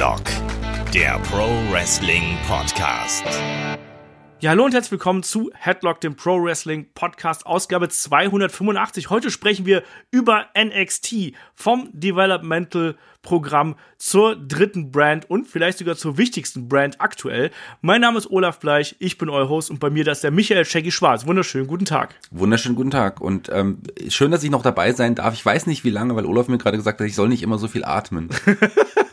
Headlock, der Pro Wrestling Podcast. Ja, hallo und herzlich willkommen zu Headlock, dem Pro Wrestling Podcast, Ausgabe 285. Heute sprechen wir über NXT vom Developmental Programm zur dritten Brand und vielleicht sogar zur wichtigsten Brand aktuell. Mein Name ist Olaf Bleich, ich bin euer Host und bei mir da ist der Michael Shaggy Schwarz. Wunderschönen guten Tag. Wunderschönen guten Tag und ähm, schön, dass ich noch dabei sein darf. Ich weiß nicht wie lange, weil Olaf mir gerade gesagt hat, ich soll nicht immer so viel atmen.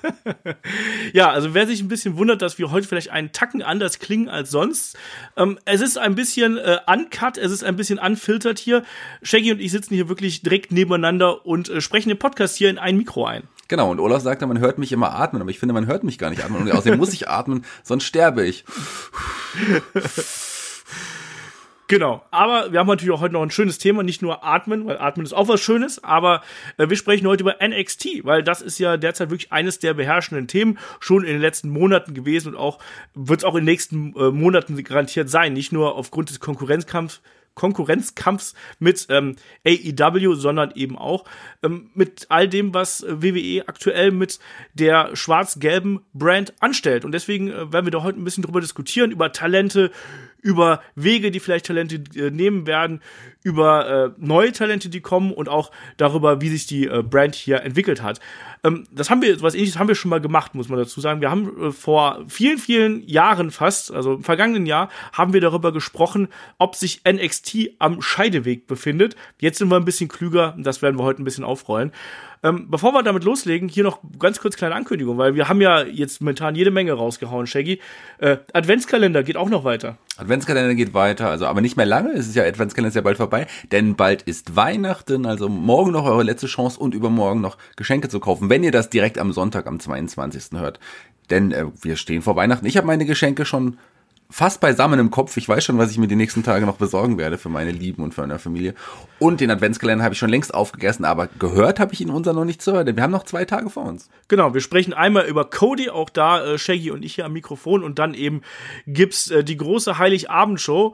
ja, also wer sich ein bisschen wundert, dass wir heute vielleicht einen Tacken anders klingen als sonst. Ähm, es ist ein bisschen äh, uncut, es ist ein bisschen unfiltert hier. Shaggy und ich sitzen hier wirklich direkt nebeneinander und äh, sprechen den Podcast hier in ein Mikro ein. Genau, und Olaf sagte, man hört mich immer atmen, aber ich finde, man hört mich gar nicht atmen. Und außerdem muss ich atmen, sonst sterbe ich. Genau, aber wir haben natürlich auch heute noch ein schönes Thema, nicht nur Atmen, weil Atmen ist auch was Schönes, aber äh, wir sprechen heute über NXT, weil das ist ja derzeit wirklich eines der beherrschenden Themen, schon in den letzten Monaten gewesen und auch wird es auch in den nächsten äh, Monaten garantiert sein, nicht nur aufgrund des Konkurrenzkampfs Konkurrenzkampfs mit ähm, AEW, sondern eben auch ähm, mit all dem, was WWE aktuell mit der schwarz-gelben Brand anstellt. Und deswegen äh, werden wir da heute ein bisschen drüber diskutieren, über Talente, über Wege, die vielleicht Talente äh, nehmen werden, über äh, neue Talente, die kommen und auch darüber, wie sich die äh, Brand hier entwickelt hat. Ähm, das haben wir, was ähnliches haben wir schon mal gemacht, muss man dazu sagen. Wir haben äh, vor vielen, vielen Jahren fast, also im vergangenen Jahr, haben wir darüber gesprochen, ob sich NXT am Scheideweg befindet. Jetzt sind wir ein bisschen klüger, das werden wir heute ein bisschen aufrollen. Ähm, bevor wir damit loslegen, hier noch ganz kurz kleine Ankündigung, weil wir haben ja jetzt momentan jede Menge rausgehauen, Shaggy. Äh, Adventskalender geht auch noch weiter. Adventskalender geht weiter, also aber nicht mehr lange, es ist ja Adventskalender ist ja bald vorbei, denn bald ist Weihnachten, also morgen noch eure letzte Chance und übermorgen noch Geschenke zu kaufen, wenn ihr das direkt am Sonntag am 22. hört. Denn äh, wir stehen vor Weihnachten. Ich habe meine Geschenke schon fast beisammen im Kopf. Ich weiß schon, was ich mir die nächsten Tage noch besorgen werde für meine Lieben und für meine Familie. Und den Adventskalender habe ich schon längst aufgegessen, aber gehört habe ich ihn unser noch nicht zu hören, denn wir haben noch zwei Tage vor uns. Genau, wir sprechen einmal über Cody, auch da äh, Shaggy und ich hier am Mikrofon und dann eben gibt's äh, die große Heiligabendshow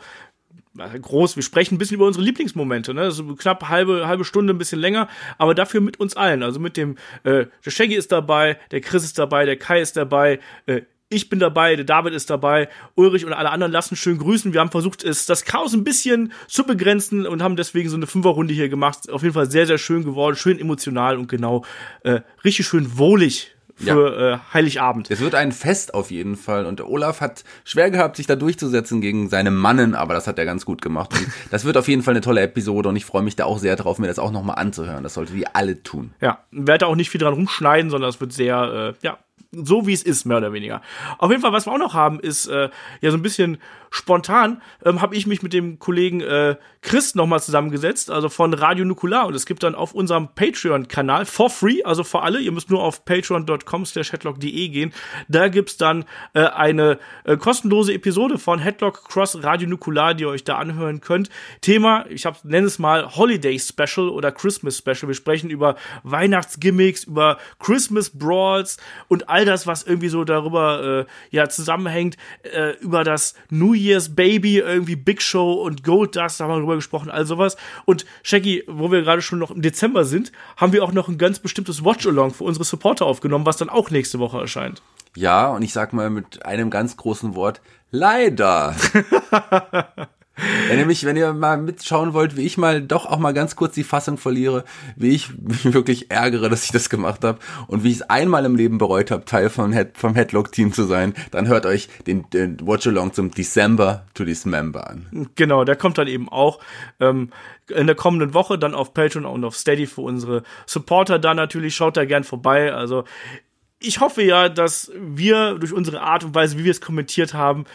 groß. Wir sprechen ein bisschen über unsere Lieblingsmomente, ne? So knapp halbe halbe Stunde, ein bisschen länger, aber dafür mit uns allen. Also mit dem äh, der Shaggy ist dabei, der Chris ist dabei, der Kai ist dabei, äh, ich bin dabei, der David ist dabei, Ulrich und alle anderen lassen schön grüßen. Wir haben versucht, es, das Chaos ein bisschen zu begrenzen und haben deswegen so eine Fünferrunde hier gemacht. Auf jeden Fall sehr, sehr schön geworden, schön emotional und genau äh, richtig schön wohlig für ja. äh, Heiligabend. Es wird ein Fest auf jeden Fall und Olaf hat schwer gehabt, sich da durchzusetzen gegen seine Mannen, aber das hat er ganz gut gemacht. Und das wird auf jeden Fall eine tolle Episode und ich freue mich da auch sehr drauf, mir das auch nochmal anzuhören. Das sollte ihr alle tun. Ja, werde auch nicht viel dran rumschneiden, sondern es wird sehr, äh, ja, so wie es ist, mehr oder weniger. Auf jeden Fall, was wir auch noch haben, ist äh, ja so ein bisschen spontan ähm, habe ich mich mit dem Kollegen äh, Chris nochmal zusammengesetzt, also von Radio Nukular. Und es gibt dann auf unserem Patreon-Kanal for free, also für alle, ihr müsst nur auf patreon.com slash headlock.de gehen. Da gibt's dann äh, eine äh, kostenlose Episode von Headlock Cross Radio Nukular, die ihr euch da anhören könnt. Thema, ich nenne es mal Holiday Special oder Christmas Special. Wir sprechen über Weihnachtsgimmicks, über Christmas Brawls und all das, was irgendwie so darüber äh, ja zusammenhängt, äh, über das New Year's Baby, irgendwie Big Show und Gold Dust, da haben wir drüber gesprochen, all sowas. Und Shaggy, wo wir gerade schon noch im Dezember sind, haben wir auch noch ein ganz bestimmtes Watch-Along für unsere Supporter aufgenommen, was dann auch nächste Woche erscheint. Ja, und ich sag mal mit einem ganz großen Wort, leider. Wenn ihr mich, wenn ihr mal mitschauen wollt, wie ich mal doch auch mal ganz kurz die Fassung verliere, wie ich mich wirklich ärgere, dass ich das gemacht habe und wie ich es einmal im Leben bereut habe, Teil vom, Head, vom Headlock-Team zu sein, dann hört euch den, den Watch-Along zum December to Dismember an. Genau, der kommt dann eben auch ähm, in der kommenden Woche dann auf Patreon und auf Steady für unsere Supporter da natürlich. Schaut da gern vorbei. Also ich hoffe ja, dass wir durch unsere Art und Weise, wie wir es kommentiert haben,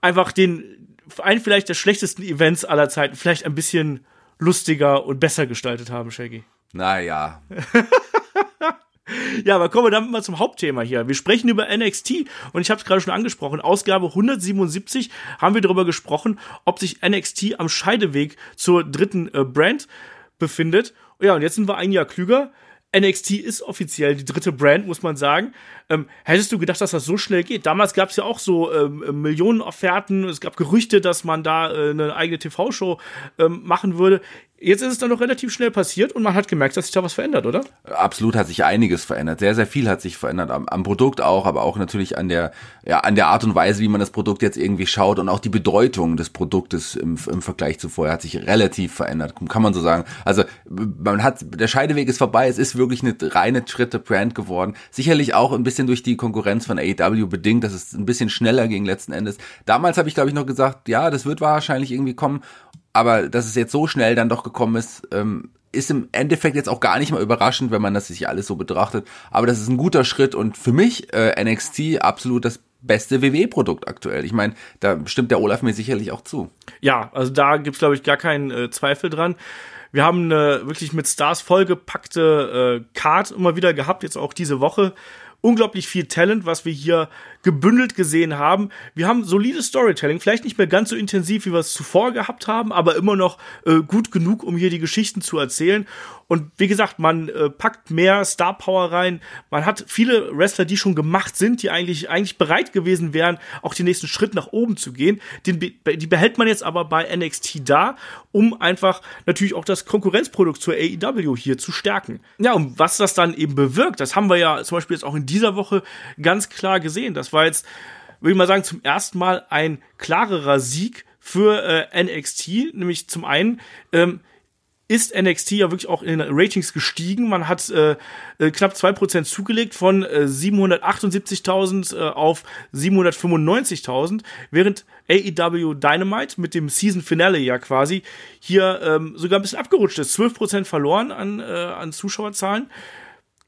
einfach den einen vielleicht der schlechtesten Events aller Zeiten vielleicht ein bisschen lustiger und besser gestaltet haben, Shaggy. Naja. ja, aber kommen wir dann mal zum Hauptthema hier. Wir sprechen über NXT und ich habe es gerade schon angesprochen. Ausgabe 177 haben wir darüber gesprochen, ob sich NXT am Scheideweg zur dritten äh, Brand befindet. Ja, und jetzt sind wir ein Jahr klüger. NXT ist offiziell die dritte Brand, muss man sagen. Ähm, hättest du gedacht, dass das so schnell geht? Damals gab es ja auch so ähm, Millionen Offerten. Es gab Gerüchte, dass man da äh, eine eigene TV-Show ähm, machen würde. Jetzt ist es dann noch relativ schnell passiert und man hat gemerkt, dass sich da was verändert, oder? Absolut hat sich einiges verändert. Sehr, sehr viel hat sich verändert. Am, am, Produkt auch, aber auch natürlich an der, ja, an der Art und Weise, wie man das Produkt jetzt irgendwie schaut und auch die Bedeutung des Produktes im, im Vergleich zu vorher hat sich relativ verändert. Kann man so sagen. Also, man hat, der Scheideweg ist vorbei. Es ist wirklich eine reine Schritte Brand geworden. Sicherlich auch ein bisschen durch die Konkurrenz von AEW bedingt, dass es ein bisschen schneller ging letzten Endes. Damals habe ich, glaube ich, noch gesagt, ja, das wird wahrscheinlich irgendwie kommen aber dass es jetzt so schnell dann doch gekommen ist, ähm, ist im Endeffekt jetzt auch gar nicht mal überraschend, wenn man das sich alles so betrachtet. Aber das ist ein guter Schritt und für mich äh, NXT absolut das beste WWE-Produkt aktuell. Ich meine, da stimmt der Olaf mir sicherlich auch zu. Ja, also da gibt's glaube ich gar keinen äh, Zweifel dran. Wir haben eine wirklich mit Stars vollgepackte äh, Card immer wieder gehabt, jetzt auch diese Woche unglaublich viel Talent, was wir hier gebündelt gesehen haben. Wir haben solides Storytelling, vielleicht nicht mehr ganz so intensiv, wie wir es zuvor gehabt haben, aber immer noch äh, gut genug, um hier die Geschichten zu erzählen. Und wie gesagt, man äh, packt mehr Star Power rein. Man hat viele Wrestler, die schon gemacht sind, die eigentlich, eigentlich bereit gewesen wären, auch den nächsten Schritt nach oben zu gehen. Den, die behält man jetzt aber bei NXT da, um einfach natürlich auch das Konkurrenzprodukt zur AEW hier zu stärken. Ja, und was das dann eben bewirkt, das haben wir ja zum Beispiel jetzt auch in dieser Woche ganz klar gesehen. Das war jetzt, würde ich mal sagen, zum ersten Mal ein klarerer Sieg für äh, NXT, nämlich zum einen ähm, ist NXT ja wirklich auch in den Ratings gestiegen. Man hat äh, äh knapp zwei Prozent zugelegt von äh, 778.000 äh, auf 795.000, während AEW Dynamite mit dem Season Finale ja quasi hier ähm, sogar ein bisschen abgerutscht ist. 12% verloren an, äh, an Zuschauerzahlen.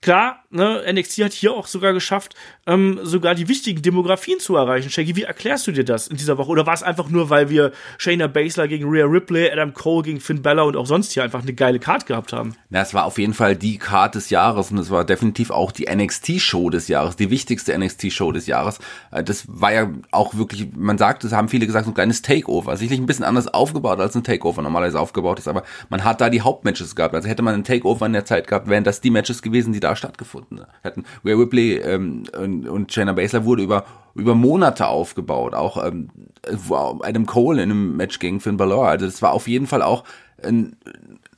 Klar, ne, NXT hat hier auch sogar geschafft, ähm, sogar die wichtigen Demografien zu erreichen. Shaggy, wie erklärst du dir das in dieser Woche? Oder war es einfach nur, weil wir Shayna Baszler gegen Rhea Ripley, Adam Cole gegen Finn Bella und auch sonst hier einfach eine geile Card gehabt haben? Na, es war auf jeden Fall die Card des Jahres und es war definitiv auch die NXT-Show des Jahres, die wichtigste NXT-Show des Jahres. Äh, das war ja auch wirklich, man sagt, das haben viele gesagt, so ein kleines Takeover. Sicherlich ein bisschen anders aufgebaut, als ein Takeover normalerweise aufgebaut ist, aber man hat da die Hauptmatches gehabt. Also hätte man ein Takeover in der Zeit gehabt, wären das die Matches gewesen, die da stattgefunden hätten. Rhea Ripley ähm, und, und Shayna Baszler wurde über über Monate aufgebaut, auch ähm, Adam Cole in einem Match gegen Finn Balor. Also das war auf jeden Fall auch ein,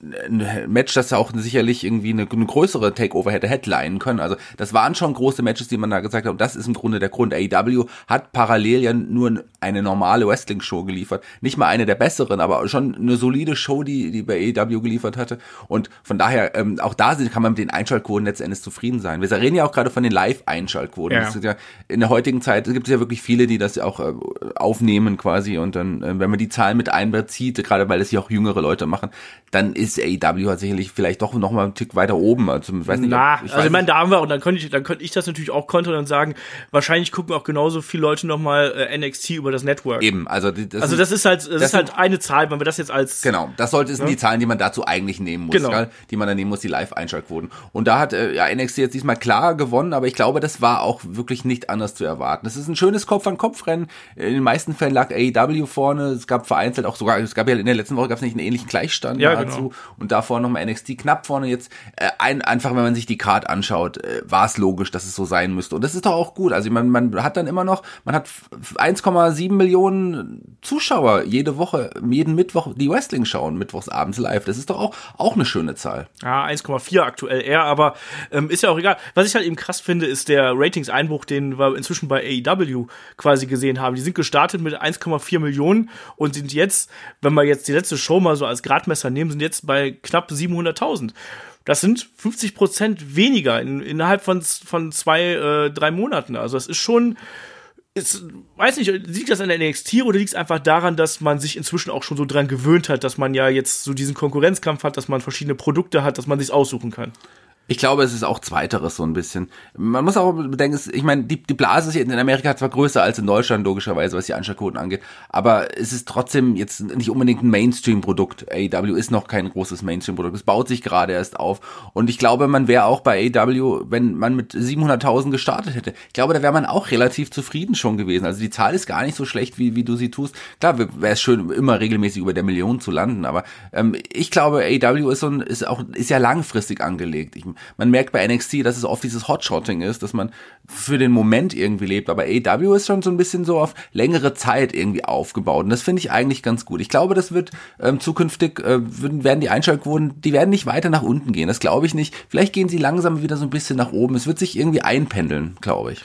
ein Match, das ja auch sicherlich irgendwie eine, eine größere Takeover hätte headlinen können. Also das waren schon große Matches, die man da gesagt hat. Und das ist im Grunde der Grund. AEW hat parallel ja nur eine normale Wrestling-Show geliefert. Nicht mal eine der besseren, aber schon eine solide Show, die, die bei AEW geliefert hatte. Und von daher, ähm, auch da kann man mit den Einschaltquoten letztendlich zufrieden sein. Wir reden ja auch gerade von den Live-Einschaltquoten. Ja. Ja, in der heutigen Zeit gibt es ja wirklich viele, die das auch äh, aufnehmen quasi. Und dann, äh, wenn man die Zahlen mit einbezieht, gerade weil es ja auch jüngere Leute machen, dann ist AEW halt sicherlich vielleicht doch noch mal einen Tick weiter oben. Also, weiß nicht, Na, ich also ich meine, da haben wir, und dann könnte ich, dann könnte ich das natürlich auch kontern und sagen, wahrscheinlich gucken auch genauso viele Leute noch mal äh, NXT über das Network. Eben, also das, also das ist halt, das, das ist halt eine Zahl, wenn wir das jetzt als genau, das sollte sind ja? die Zahlen, die man dazu eigentlich nehmen muss, genau. ja, die man dann nehmen muss, die Live-Einschaltquoten. Und da hat äh, ja NXT jetzt diesmal klar gewonnen, aber ich glaube, das war auch wirklich nicht anders zu erwarten. Das ist ein schönes Kopf-an-Kopf-Rennen. In den meisten Fällen lag AEW vorne. Es gab vereinzelt auch sogar, es gab ja in der letzten Woche gab es nicht einen ähnlichen Gleichstand ja, dazu. Genau. Und davor nochmal NXT knapp vorne. Jetzt äh, ein, einfach, wenn man sich die Card anschaut, äh, war es logisch, dass es so sein müsste. Und das ist doch auch gut. Also man, man hat dann immer noch, man hat 1,7 Millionen Zuschauer jede Woche, jeden Mittwoch die Wrestling schauen, mittwochs abends live. Das ist doch auch, auch eine schöne Zahl. Ja, 1,4 aktuell eher, aber ähm, ist ja auch egal. Was ich halt eben krass finde, ist der Ratings-Einbruch, den wir inzwischen bei AEW quasi gesehen haben. Die sind gestartet mit 1,4 Millionen und sind jetzt, wenn wir jetzt die letzte Show mal so als Gradmesser nehmen, sind jetzt bei knapp 700.000. Das sind 50 Prozent weniger in, innerhalb von, von zwei, äh, drei Monaten. Also das ist schon, ist, weiß nicht, liegt das an der NXT oder liegt es einfach daran, dass man sich inzwischen auch schon so dran gewöhnt hat, dass man ja jetzt so diesen Konkurrenzkampf hat, dass man verschiedene Produkte hat, dass man sich aussuchen kann? Ich glaube, es ist auch zweiteres so ein bisschen. Man muss auch bedenken, ich meine, die, die Blase ist in Amerika zwar größer als in Deutschland, logischerweise, was die Anschlagquoten angeht, aber es ist trotzdem jetzt nicht unbedingt ein Mainstream-Produkt. AEW ist noch kein großes Mainstream-Produkt. Es baut sich gerade erst auf. Und ich glaube, man wäre auch bei AEW, wenn man mit 700.000 gestartet hätte, ich glaube, da wäre man auch relativ zufrieden schon gewesen. Also die Zahl ist gar nicht so schlecht, wie, wie du sie tust. Klar, wäre es schön, immer regelmäßig über der Million zu landen, aber ähm, ich glaube, AEW ist, so ein, ist, auch, ist ja langfristig angelegt. Ich, man merkt bei NXT, dass es oft dieses Hotshotting ist, dass man für den Moment irgendwie lebt. Aber AEW ist schon so ein bisschen so auf längere Zeit irgendwie aufgebaut. Und das finde ich eigentlich ganz gut. Ich glaube, das wird ähm, zukünftig, äh, werden die Einschaltquoten, die werden nicht weiter nach unten gehen. Das glaube ich nicht. Vielleicht gehen sie langsam wieder so ein bisschen nach oben. Es wird sich irgendwie einpendeln, glaube ich.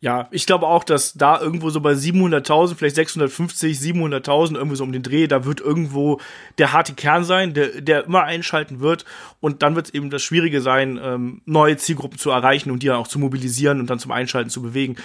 Ja, ich glaube auch, dass da irgendwo so bei 700.000, vielleicht 650, 700.000, irgendwie so um den Dreh, da wird irgendwo der harte Kern sein, der, der immer einschalten wird. Und dann wird es eben das Schwierige sein, ähm, neue Zielgruppen zu erreichen und die dann auch zu mobilisieren und dann zum Einschalten zu bewegen.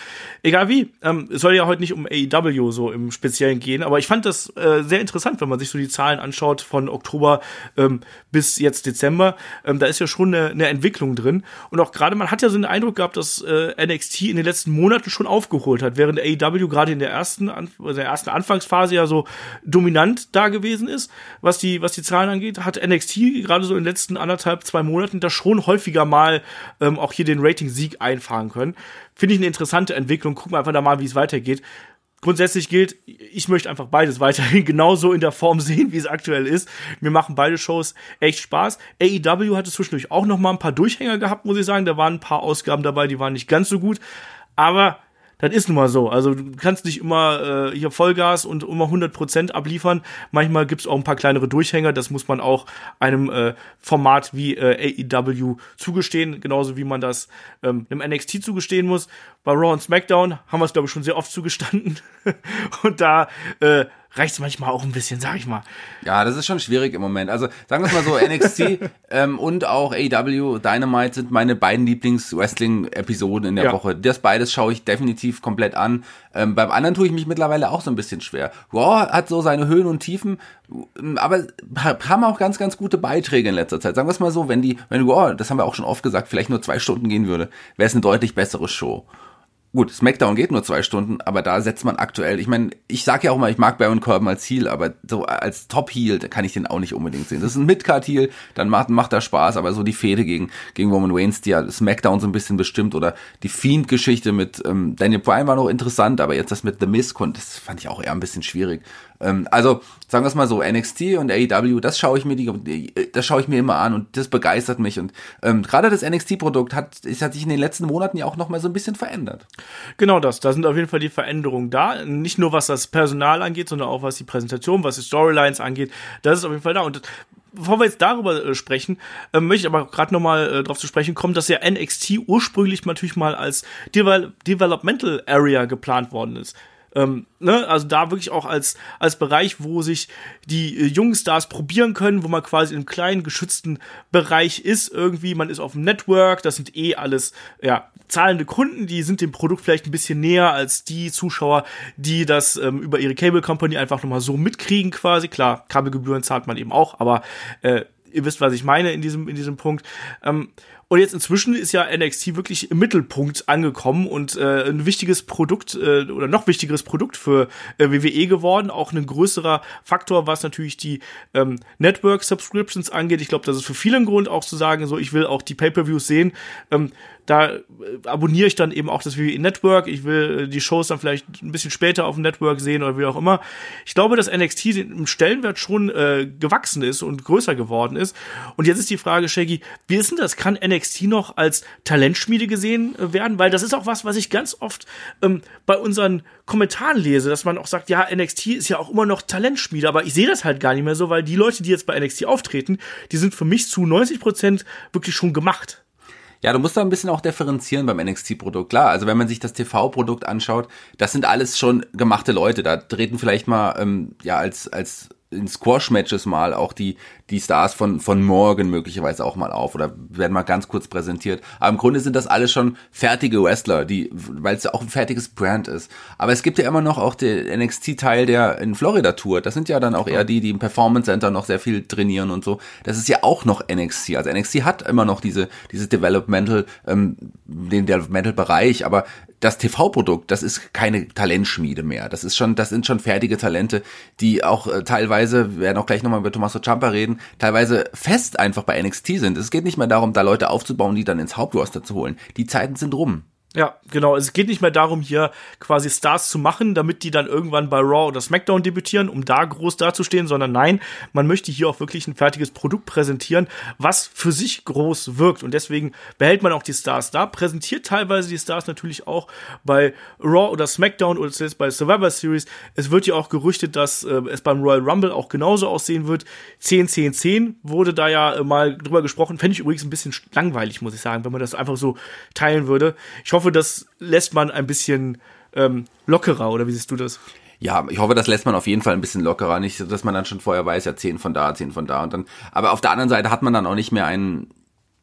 Egal wie, ähm, es soll ja heute nicht um AEW so im Speziellen gehen, aber ich fand das äh, sehr interessant, wenn man sich so die Zahlen anschaut von Oktober ähm, bis jetzt Dezember. Ähm, da ist ja schon eine, eine Entwicklung drin. Und auch gerade, man hat ja so den Eindruck gehabt, dass äh, NXT in den letzten Monaten Monaten schon aufgeholt hat, während AEW gerade in der ersten, also der ersten Anfangsphase ja so dominant da gewesen ist, was die, was die Zahlen angeht, hat NXT gerade so in den letzten anderthalb, zwei Monaten da schon häufiger mal ähm, auch hier den Rating-Sieg einfahren können. Finde ich eine interessante Entwicklung. Gucken wir einfach da mal, wie es weitergeht grundsätzlich gilt, ich möchte einfach beides weiterhin genauso in der Form sehen, wie es aktuell ist. Mir machen beide Shows echt Spaß. AEW hatte zwischendurch auch noch mal ein paar Durchhänger gehabt, muss ich sagen. Da waren ein paar Ausgaben dabei, die waren nicht ganz so gut. Aber das ist nun mal so. Also du kannst nicht immer äh, hier Vollgas und immer 100% abliefern. Manchmal gibt's auch ein paar kleinere Durchhänger. Das muss man auch einem äh, Format wie äh, AEW zugestehen. Genauso wie man das ähm, einem NXT zugestehen muss. Bei Raw und SmackDown haben wir es, glaube ich, schon sehr oft zugestanden. und da äh, reicht es manchmal auch ein bisschen, sag ich mal. Ja, das ist schon schwierig im Moment. Also sagen wir es mal so, NXT ähm, und auch AW Dynamite sind meine beiden Lieblings-Wrestling-Episoden in der ja. Woche. Das beides schaue ich definitiv komplett an. Ähm, beim anderen tue ich mich mittlerweile auch so ein bisschen schwer. Raw hat so seine Höhen und Tiefen, aber haben auch ganz, ganz gute Beiträge in letzter Zeit. Sagen wir es mal so, wenn die, wenn Raw, das haben wir auch schon oft gesagt, vielleicht nur zwei Stunden gehen würde, wäre es eine deutlich bessere Show. Gut, SmackDown geht nur zwei Stunden, aber da setzt man aktuell, ich meine, ich sag ja auch mal, ich mag Baron Corbin als Heel, aber so als Top-Heel, kann ich den auch nicht unbedingt sehen. Das ist ein Mid-Card-Heel, dann macht, macht er Spaß, aber so die Fehde gegen, gegen Roman Reigns, die ja SmackDown so ein bisschen bestimmt oder die Fiend-Geschichte mit ähm, Daniel Bryan war noch interessant, aber jetzt das mit The Miz, das fand ich auch eher ein bisschen schwierig. Ähm, also sagen wir es mal so, NXT und AEW, das schaue ich mir die, das schaue ich mir immer an und das begeistert mich. Und ähm, gerade das NXT-Produkt hat, es hat sich in den letzten Monaten ja auch noch mal so ein bisschen verändert. Genau das, da sind auf jeden Fall die Veränderungen da, nicht nur was das Personal angeht, sondern auch was die Präsentation, was die Storylines angeht, das ist auf jeden Fall da. Und bevor wir jetzt darüber äh, sprechen, äh, möchte ich aber gerade nochmal äh, darauf zu sprechen kommen, dass ja NXT ursprünglich natürlich mal als Devel Developmental Area geplant worden ist. Ähm, ne? Also da wirklich auch als, als Bereich, wo sich die äh, jungen Stars probieren können, wo man quasi im kleinen, geschützten Bereich ist irgendwie. Man ist auf dem Network, das sind eh alles, ja, zahlende Kunden, die sind dem Produkt vielleicht ein bisschen näher als die Zuschauer, die das ähm, über ihre Cable Company einfach nochmal so mitkriegen quasi. Klar, Kabelgebühren zahlt man eben auch, aber äh, ihr wisst, was ich meine in diesem, in diesem Punkt. Ähm, und jetzt inzwischen ist ja NXT wirklich im Mittelpunkt angekommen und äh, ein wichtiges Produkt äh, oder noch wichtigeres Produkt für äh, WWE geworden. Auch ein größerer Faktor, was natürlich die ähm, Network-Subscriptions angeht. Ich glaube, das ist für viele ein Grund auch zu sagen, so ich will auch die Pay-Per-Views sehen. Ähm, da äh, abonniere ich dann eben auch das WWE Network. Ich will äh, die Shows dann vielleicht ein bisschen später auf dem Network sehen oder wie auch immer. Ich glaube, dass NXT im Stellenwert schon äh, gewachsen ist und größer geworden ist. Und jetzt ist die Frage, Shaggy, wie ist denn das? Kann NXT noch als Talentschmiede gesehen äh, werden? Weil das ist auch was, was ich ganz oft ähm, bei unseren Kommentaren lese, dass man auch sagt, ja, NXT ist ja auch immer noch Talentschmiede, aber ich sehe das halt gar nicht mehr so, weil die Leute, die jetzt bei NXT auftreten, die sind für mich zu 90 Prozent wirklich schon gemacht. Ja, du musst da ein bisschen auch differenzieren beim NXT-Produkt. Klar, also wenn man sich das TV-Produkt anschaut, das sind alles schon gemachte Leute. Da treten vielleicht mal ähm, ja als als in Squash-Matches mal auch die, die Stars von, von morgen möglicherweise auch mal auf oder werden mal ganz kurz präsentiert. Aber im Grunde sind das alles schon fertige Wrestler, die, weil es ja auch ein fertiges Brand ist. Aber es gibt ja immer noch auch den NXT-Teil, der in Florida tourt. Das sind ja dann auch eher die, die im Performance Center noch sehr viel trainieren und so. Das ist ja auch noch NXT. Also NXT hat immer noch diese, dieses Developmental, ähm, den Developmental-Bereich, aber das TV-Produkt, das ist keine Talentschmiede mehr. Das ist schon, das sind schon fertige Talente, die auch äh, teilweise, wir werden auch gleich nochmal über Tommaso Ciampa reden, teilweise fest einfach bei NXT sind. Es geht nicht mehr darum, da Leute aufzubauen, die dann ins Hauptroster zu holen. Die Zeiten sind rum. Ja, genau. Es geht nicht mehr darum, hier quasi Stars zu machen, damit die dann irgendwann bei Raw oder SmackDown debütieren, um da groß dazustehen, sondern nein, man möchte hier auch wirklich ein fertiges Produkt präsentieren, was für sich groß wirkt. Und deswegen behält man auch die Stars da, präsentiert teilweise die Stars natürlich auch bei Raw oder SmackDown oder jetzt bei Survivor Series. Es wird ja auch gerüchtet, dass äh, es beim Royal Rumble auch genauso aussehen wird. 10, 10, 10 wurde da ja äh, mal drüber gesprochen. Fände ich übrigens ein bisschen langweilig, muss ich sagen, wenn man das einfach so teilen würde. Ich hoffe, das lässt man ein bisschen ähm, lockerer, oder wie siehst du das? Ja, ich hoffe, das lässt man auf jeden Fall ein bisschen lockerer. Nicht, dass man dann schon vorher weiß, ja, zehn von da, zehn von da und dann. Aber auf der anderen Seite hat man dann auch nicht mehr einen,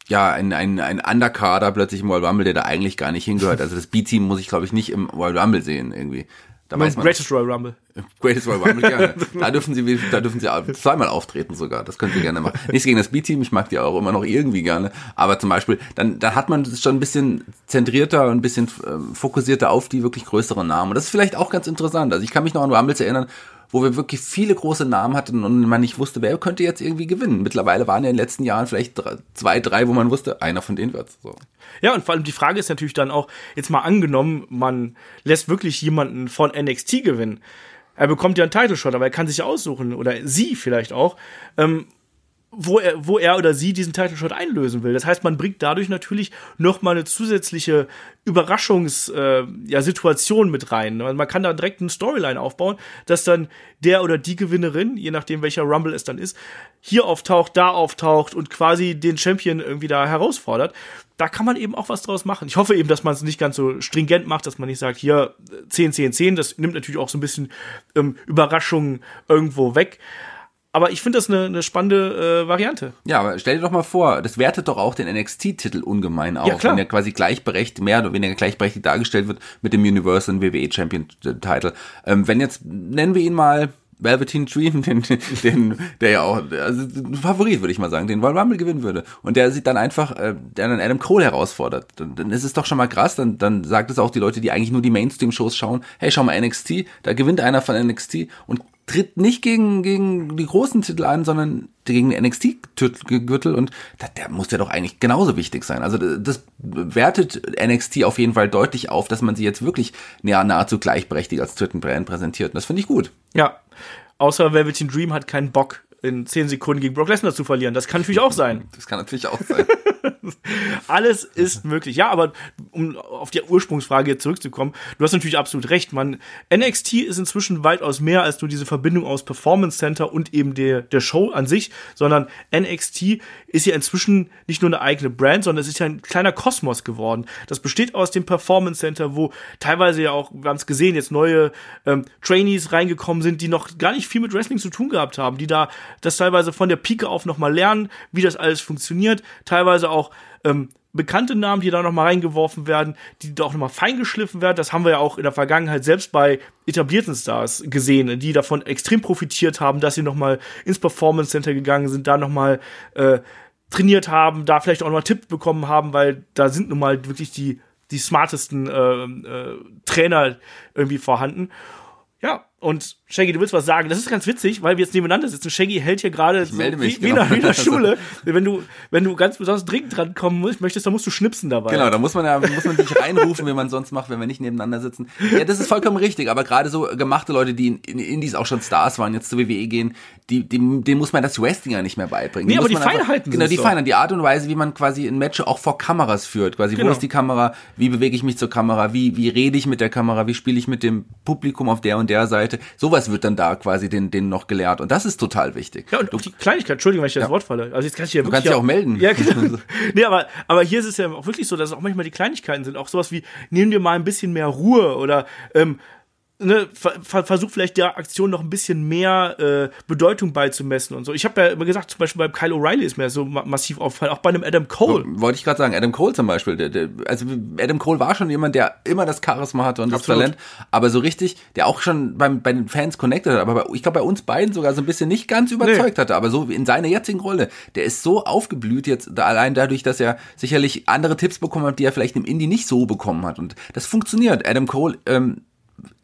ja, ein, ein, ein Undercarder plötzlich im Royal Rumble, der da eigentlich gar nicht hingehört. Also das B-Team muss ich, glaube ich, nicht im Royal Rumble sehen irgendwie. Da man Greatest Royal Rumble. Greatest Royal Rumble, gerne. da dürfen sie, da dürfen sie zweimal auftreten sogar. Das können sie gerne machen. Nichts gegen das B-Team, ich mag die auch immer noch irgendwie gerne. Aber zum Beispiel, dann, dann hat man es schon ein bisschen zentrierter und ein bisschen äh, fokussierter auf die wirklich größeren Namen. Und das ist vielleicht auch ganz interessant. Also ich kann mich noch an Rumbles erinnern, wo wir wirklich viele große Namen hatten und man nicht wusste, wer könnte jetzt irgendwie gewinnen. Mittlerweile waren ja in den letzten Jahren vielleicht drei, zwei, drei, wo man wusste, einer von denen wird's. So. Ja, und vor allem die Frage ist natürlich dann auch, jetzt mal angenommen, man lässt wirklich jemanden von NXT gewinnen. Er bekommt ja einen Title Shot, aber er kann sich aussuchen, oder sie vielleicht auch. Ähm, wo er, wo er oder sie diesen Title Shot einlösen will. Das heißt, man bringt dadurch natürlich noch mal eine zusätzliche Überraschungssituation äh, ja, mit rein. Man kann da direkt eine Storyline aufbauen, dass dann der oder die Gewinnerin, je nachdem welcher Rumble es dann ist, hier auftaucht, da auftaucht und quasi den Champion irgendwie da herausfordert. Da kann man eben auch was draus machen. Ich hoffe eben, dass man es nicht ganz so stringent macht, dass man nicht sagt, hier 10, 10, 10. Das nimmt natürlich auch so ein bisschen ähm, Überraschungen irgendwo weg. Aber ich finde das eine, eine spannende äh, Variante. Ja, aber stell dir doch mal vor, das wertet doch auch den NXT-Titel ungemein auf, Ja, wenn er quasi gleichberechtigt, mehr oder weniger gleichberechtigt dargestellt wird mit dem Universal WWE Champion Title. Ähm, wenn jetzt, nennen wir ihn mal Velveteen Dream, den, den, der ja auch, also ein Favorit, würde ich mal sagen, den Royal Rumble gewinnen würde. Und der sieht dann einfach, äh, der dann Adam Cole herausfordert. Dann, dann ist es doch schon mal krass, dann, dann sagt es auch die Leute, die eigentlich nur die Mainstream-Shows schauen, hey, schau mal NXT, da gewinnt einer von NXT und tritt nicht gegen, gegen die großen Titel an, sondern gegen den NXT-Gürtel und das, der muss ja doch eigentlich genauso wichtig sein. Also das wertet NXT auf jeden Fall deutlich auf, dass man sie jetzt wirklich ja, nahezu gleichberechtigt als dritten Brand präsentiert. Und das finde ich gut. Ja. Außer Velveteen Dream hat keinen Bock, in 10 Sekunden gegen Brock Lesnar zu verlieren. Das kann natürlich auch sein. Das kann natürlich auch sein. Alles ist möglich. Ja, aber um auf die Ursprungsfrage zurückzukommen, du hast natürlich absolut recht. Man, NXT ist inzwischen weitaus mehr als nur diese Verbindung aus Performance Center und eben der, der Show an sich, sondern NXT ist ja inzwischen nicht nur eine eigene Brand, sondern es ist ja ein kleiner Kosmos geworden. Das besteht aus dem Performance Center, wo teilweise ja auch, wir haben es gesehen, jetzt neue ähm, Trainees reingekommen sind, die noch gar nicht viel mit Wrestling zu tun gehabt haben, die da das teilweise von der Pike auf nochmal lernen, wie das alles funktioniert, teilweise auch ähm, bekannte Namen, die da nochmal reingeworfen werden, die da auch nochmal feingeschliffen werden. Das haben wir ja auch in der Vergangenheit selbst bei etablierten Stars gesehen, die davon extrem profitiert haben, dass sie nochmal ins Performance Center gegangen sind, da nochmal äh, trainiert haben, da vielleicht auch nochmal Tipps bekommen haben, weil da sind nun mal wirklich die, die smartesten äh, äh, Trainer irgendwie vorhanden. Ja, und Shaggy, du willst was sagen. Das ist ganz witzig, weil wir jetzt nebeneinander sitzen. Shaggy hält hier gerade so mich, wie, genau. wie, in der Schule. wenn du, wenn du ganz besonders dringend dran kommen möchtest, dann musst du schnipsen dabei. Genau, da muss man ja, muss man sich reinrufen, wie man sonst macht, wenn wir nicht nebeneinander sitzen. Ja, das ist vollkommen richtig, aber gerade so gemachte Leute, die in, in Indies auch schon Stars waren, jetzt zur WWE gehen, die, die, denen muss man das Wrestling ja nicht mehr beibringen. Nee, Die aber die man einfach- Feinheiten Genau, die doch. Feinheiten, die Art und Weise, wie man quasi ein Match auch vor Kameras führt. Quasi, Genau. wo ist die Kamera, wie bewege ich mich zur Kamera, wie, wie rede ich mit der Kamera, wie spiele ich mit dem Publikum auf der und der Seite. Sowas wird dann da quasi den, denen noch gelehrt und das ist total wichtig. Ja, und auch die Kleinigkeit, Entschuldigung, wenn ich das Ja. Wort falle. Also jetzt kann ich ja Du kannst dich auch melden. Ja, genau. nee, aber, aber hier ist es ja auch wirklich so, dass es auch manchmal die Kleinigkeiten sind. Auch sowas wie, nimm dir mal ein bisschen mehr Ruhe oder ähm, ne, ver ver versuch vielleicht der Aktion noch ein bisschen mehr äh, Bedeutung beizumessen und so. Ich habe ja immer gesagt, zum Beispiel beim Kyle O'Reilly ist mir so ma massiv aufgefallen, auch bei einem Adam Cole. Wollte ich gerade sagen, Adam Cole zum Beispiel. Der, der, also Adam Cole war schon jemand, der immer das Charisma hatte und das Absolut. Talent, aber so richtig, der auch schon beim, bei den Fans connected hat, aber bei, ich glaube bei uns beiden sogar so ein bisschen nicht ganz überzeugt hatte, aber so in seiner jetzigen Rolle, der ist so aufgeblüht jetzt, da allein dadurch, dass er sicherlich andere Tipps bekommen hat, die er vielleicht im Indie nicht so bekommen hat und das funktioniert. Adam Cole, ähm,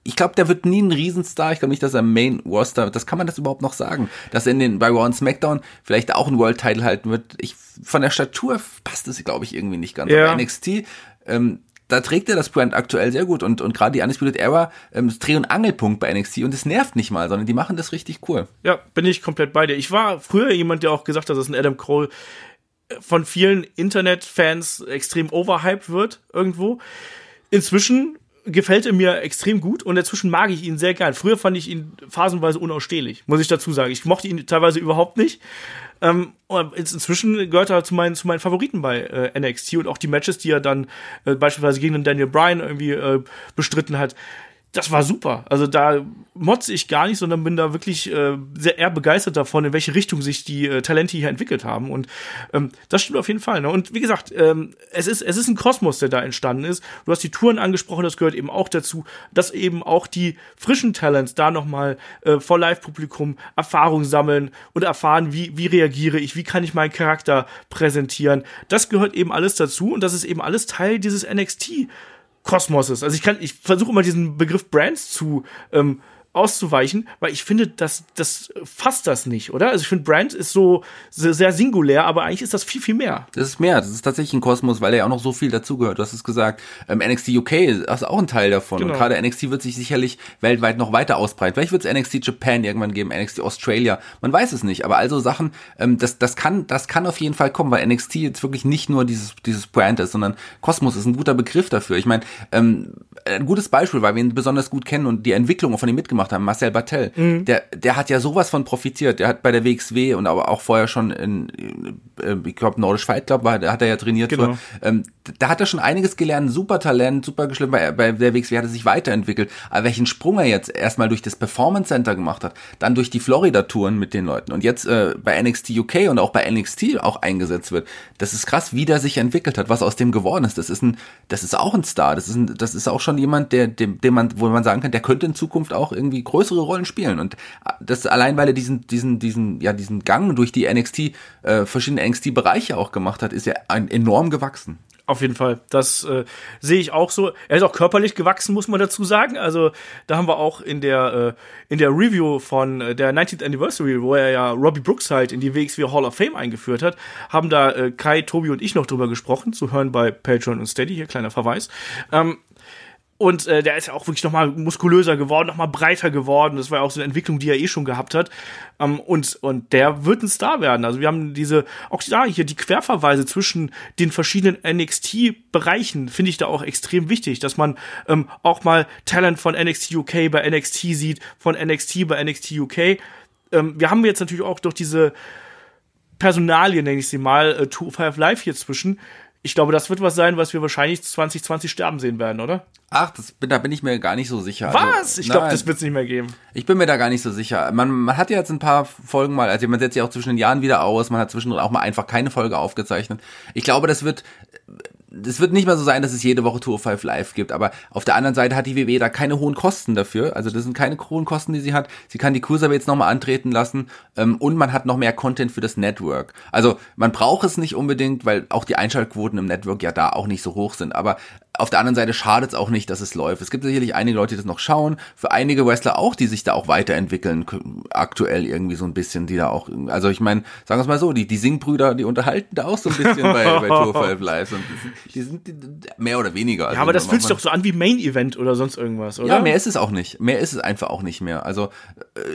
ich glaube, der wird nie ein Riesenstar. Ich glaube nicht, dass er Main Roster, das kann man das überhaupt noch sagen, dass er in den bei Raw und SmackDown vielleicht auch einen World Title halten wird. Ich von der Statur passt es, glaube ich, irgendwie nicht ganz. Ja. Aber NXT ähm, da trägt er das Brand aktuell sehr gut und, und gerade die Undisputed Era ähm, ist Dreh- und Angelpunkt bei NXT und es nervt nicht mal, sondern die machen das richtig cool. Ja, bin ich komplett bei dir. Ich war früher jemand, der auch gesagt hat, dass ein Adam Cole von vielen Internetfans extrem overhyped wird irgendwo. Inzwischen gefällt er mir extrem gut und inzwischen mag ich ihn sehr gern. Früher fand ich ihn phasenweise unausstehlich, muss ich dazu sagen. Ich mochte ihn teilweise überhaupt nicht. Ähm, inzwischen gehört er zu meinen, zu meinen Favoriten bei äh, NXT und auch die Matches, die er dann äh, beispielsweise gegen den Daniel Bryan irgendwie äh, bestritten hat das war super. Also da motze ich gar nicht, sondern bin da wirklich äh, sehr eher begeistert davon, in welche Richtung sich die äh, Talente hier entwickelt haben. Und ähm, das stimmt auf jeden Fall. Ne? Und wie gesagt, ähm, es ist es ist ein Kosmos, der da entstanden ist. Du hast die Touren angesprochen, das gehört eben auch dazu, dass eben auch die frischen Talents da nochmal äh, vor Live-Publikum Erfahrung sammeln und erfahren, wie wie reagiere ich, wie kann ich meinen Charakter präsentieren. Das gehört eben alles dazu und das ist eben alles Teil dieses NXT Kosmoses. Also ich kann, ich versuche immer diesen Begriff Brands zu ähm, auszuweichen, weil ich finde, das, das fasst das nicht, oder? Also ich finde, Brand ist so sehr singulär, aber eigentlich ist das viel, viel mehr. Das ist mehr, das ist tatsächlich ein Kosmos, weil er ja auch noch so viel dazugehört. Du hast es gesagt, ähm, NXT UK ist auch ein Teil davon. Genau. Und gerade NXT wird sich sicherlich weltweit noch weiter ausbreiten. Vielleicht wird es NXT Japan irgendwann geben, NXT Australia, man weiß es nicht. Aber also Sachen, ähm, das, das, kann, das kann auf jeden Fall kommen, weil NXT jetzt wirklich nicht nur dieses, dieses Brand ist, sondern Kosmos ist ein guter Begriff dafür. Ich meine, ähm, ein gutes Beispiel, weil wir ihn besonders gut kennen und die Entwicklung von ihm mitgemacht haben, Marcel Bartel, mhm. der, der hat ja sowas von profitiert. Der hat bei der WXW und aber auch vorher schon in, äh, ich glaube, Nordisch Fight Club war, da hat er ja trainiert. Genau. Für, ähm, da hat er schon einiges gelernt, super Talent, super geschliffen. Bei, bei der WXW hat er sich weiterentwickelt. Aber welchen Sprung er jetzt erstmal durch das Performance Center gemacht hat, dann durch die Florida-Touren mit den Leuten und jetzt äh, bei NXT UK und auch bei NXT auch eingesetzt wird, das ist krass, wie der sich entwickelt hat, was aus dem geworden ist. Das ist ein, das ist auch ein Star. Das ist ein, das ist auch schon jemand, der, dem, dem man, wo man sagen kann, der könnte in Zukunft auch irgendwie größere Rollen spielen. Und das allein, weil er diesen, diesen, diesen, ja, diesen Gang durch die NXT, äh, verschiedene NXT-Bereiche auch gemacht hat, ist ja ein, enorm gewachsen. Auf jeden Fall. Das äh, sehe ich auch so. Er ist auch körperlich gewachsen, muss man dazu sagen. Also da haben wir auch in der äh, in der Review von äh, der 19th Anniversary, wo er ja Robbie Brooks halt in die WXW Hall of Fame eingeführt hat, haben da äh, Kai, Tobi und ich noch drüber gesprochen, zu hören bei Patreon und Steady, hier kleiner Verweis. Ähm, und äh, der ist ja auch wirklich nochmal muskulöser geworden, nochmal breiter geworden. Das war ja auch so eine Entwicklung, die er eh schon gehabt hat. Ähm, und, und der wird ein Star werden. Also wir haben diese, auch da hier die Querverweise zwischen den verschiedenen NXT-Bereichen, finde ich da auch extrem wichtig, dass man ähm, auch mal Talent von NXT UK bei NXT sieht, von NXT bei NXT UK. Ähm, wir haben jetzt natürlich auch durch diese Personalien, nenne ich sie mal, äh, Two Five Live hier zwischen, ich glaube, das wird was sein, was wir wahrscheinlich 2020 sterben sehen werden, oder? Ach, das, da bin ich mir gar nicht so sicher. Also, was? Ich glaube, das wird es nicht mehr geben. Ich bin mir da gar nicht so sicher. Man, man hat ja jetzt ein paar Folgen mal, also man setzt ja auch zwischen den Jahren wieder aus, man hat zwischendurch auch mal einfach keine Folge aufgezeichnet. Ich glaube, das wird es wird nicht mehr so sein, dass es jede Woche Tour 5 Live gibt, aber auf der anderen Seite hat die WWE da keine hohen Kosten dafür. Also das sind keine hohen Kosten, die sie hat. Sie kann die Cruiserweights nochmal antreten lassen ähm, und man hat noch mehr Content für das Network. Also man braucht es nicht unbedingt, weil auch die Einschaltquoten im Network ja da auch nicht so hoch sind. Aber auf der anderen Seite schadet es auch nicht, dass es läuft. Es gibt sicherlich einige Leute, die das noch schauen. Für einige Wrestler auch, die sich da auch weiterentwickeln, aktuell irgendwie so ein bisschen, die da auch, also ich meine, sagen wir es mal so, die, die Singbrüder, die unterhalten da auch so ein bisschen bei, bei Tour 5 Live. Und die sind, die sind mehr oder weniger. Also ja, aber das fühlt sich doch so an wie Main Event oder sonst irgendwas, oder? Ja, mehr ist es auch nicht. Mehr ist es einfach auch nicht mehr. Also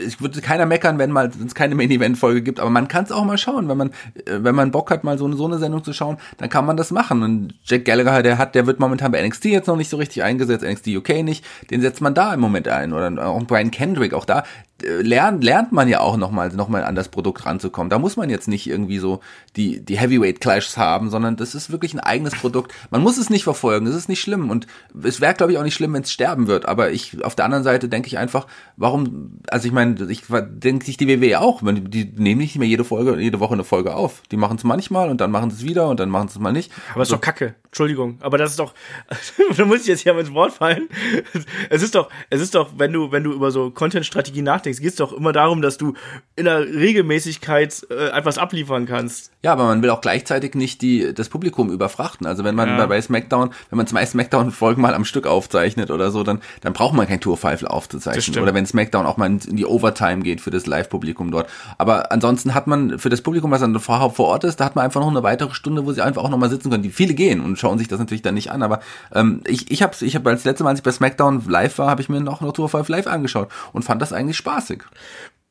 ich würde keiner meckern, wenn mal es keine Main Event Folge gibt, aber man kann es auch mal schauen, wenn man wenn man Bock hat, mal so eine so eine Sendung zu schauen, dann kann man das machen. Und Jack Gallagher, der hat, der wird momentan bei NXT jetzt noch nicht so richtig eingesetzt, NXT UK nicht, den setzt man da im Moment ein. Oder auch Brian Kendrick, auch da lernt, lernt man ja auch nochmal noch mal an das Produkt ranzukommen. Da muss man jetzt nicht irgendwie so die, die Heavyweight Clashs haben, sondern das ist wirklich ein eigenes Produkt. Man muss es nicht verfolgen, das ist nicht schlimm. Und es wäre, glaube ich, auch nicht schlimm, wenn es sterben wird. Aber ich, auf der anderen Seite denke ich einfach, warum, also ich meine, ich denke sich die WWE auch, die nehmen nicht mehr jede Folge, jede Woche eine Folge auf. Die machen es manchmal und dann machen sie es wieder und dann machen sie es mal nicht. Aber es ist doch Kacke. Entschuldigung. Aber das ist doch, da muss ich jetzt hier ins Wort fallen. Es ist doch, es ist doch, wenn du, wenn du über so Content-Strategie nachdenkst, nachdenkst, geht es doch immer darum, dass du in der Regelmäßigkeit äh, etwas abliefern kannst. Ja, aber man will auch gleichzeitig nicht die, das Publikum überfrachten. Also wenn man ja. bei SmackDown, wenn man zwei SmackDown-Folgen mal am Stück aufzeichnet oder so, dann, dann braucht man kein Tour 5 aufzuzeichnen. Oder wenn SmackDown auch mal in, die Overtime geht für das Live-Publikum dort. Aber ansonsten hat man für das Publikum, was dann vor, vor Ort ist, da hat man einfach noch eine weitere Stunde, wo sie einfach auch nochmal sitzen können. Die viele gehen und schauen sich das natürlich dann nicht an. Aber ähm, ich, ich habe ich hab als letzte Mal, als ich bei SmackDown live war, habe ich mir noch noch Tour 5 live angeschaut und fand das eigentlich spaßig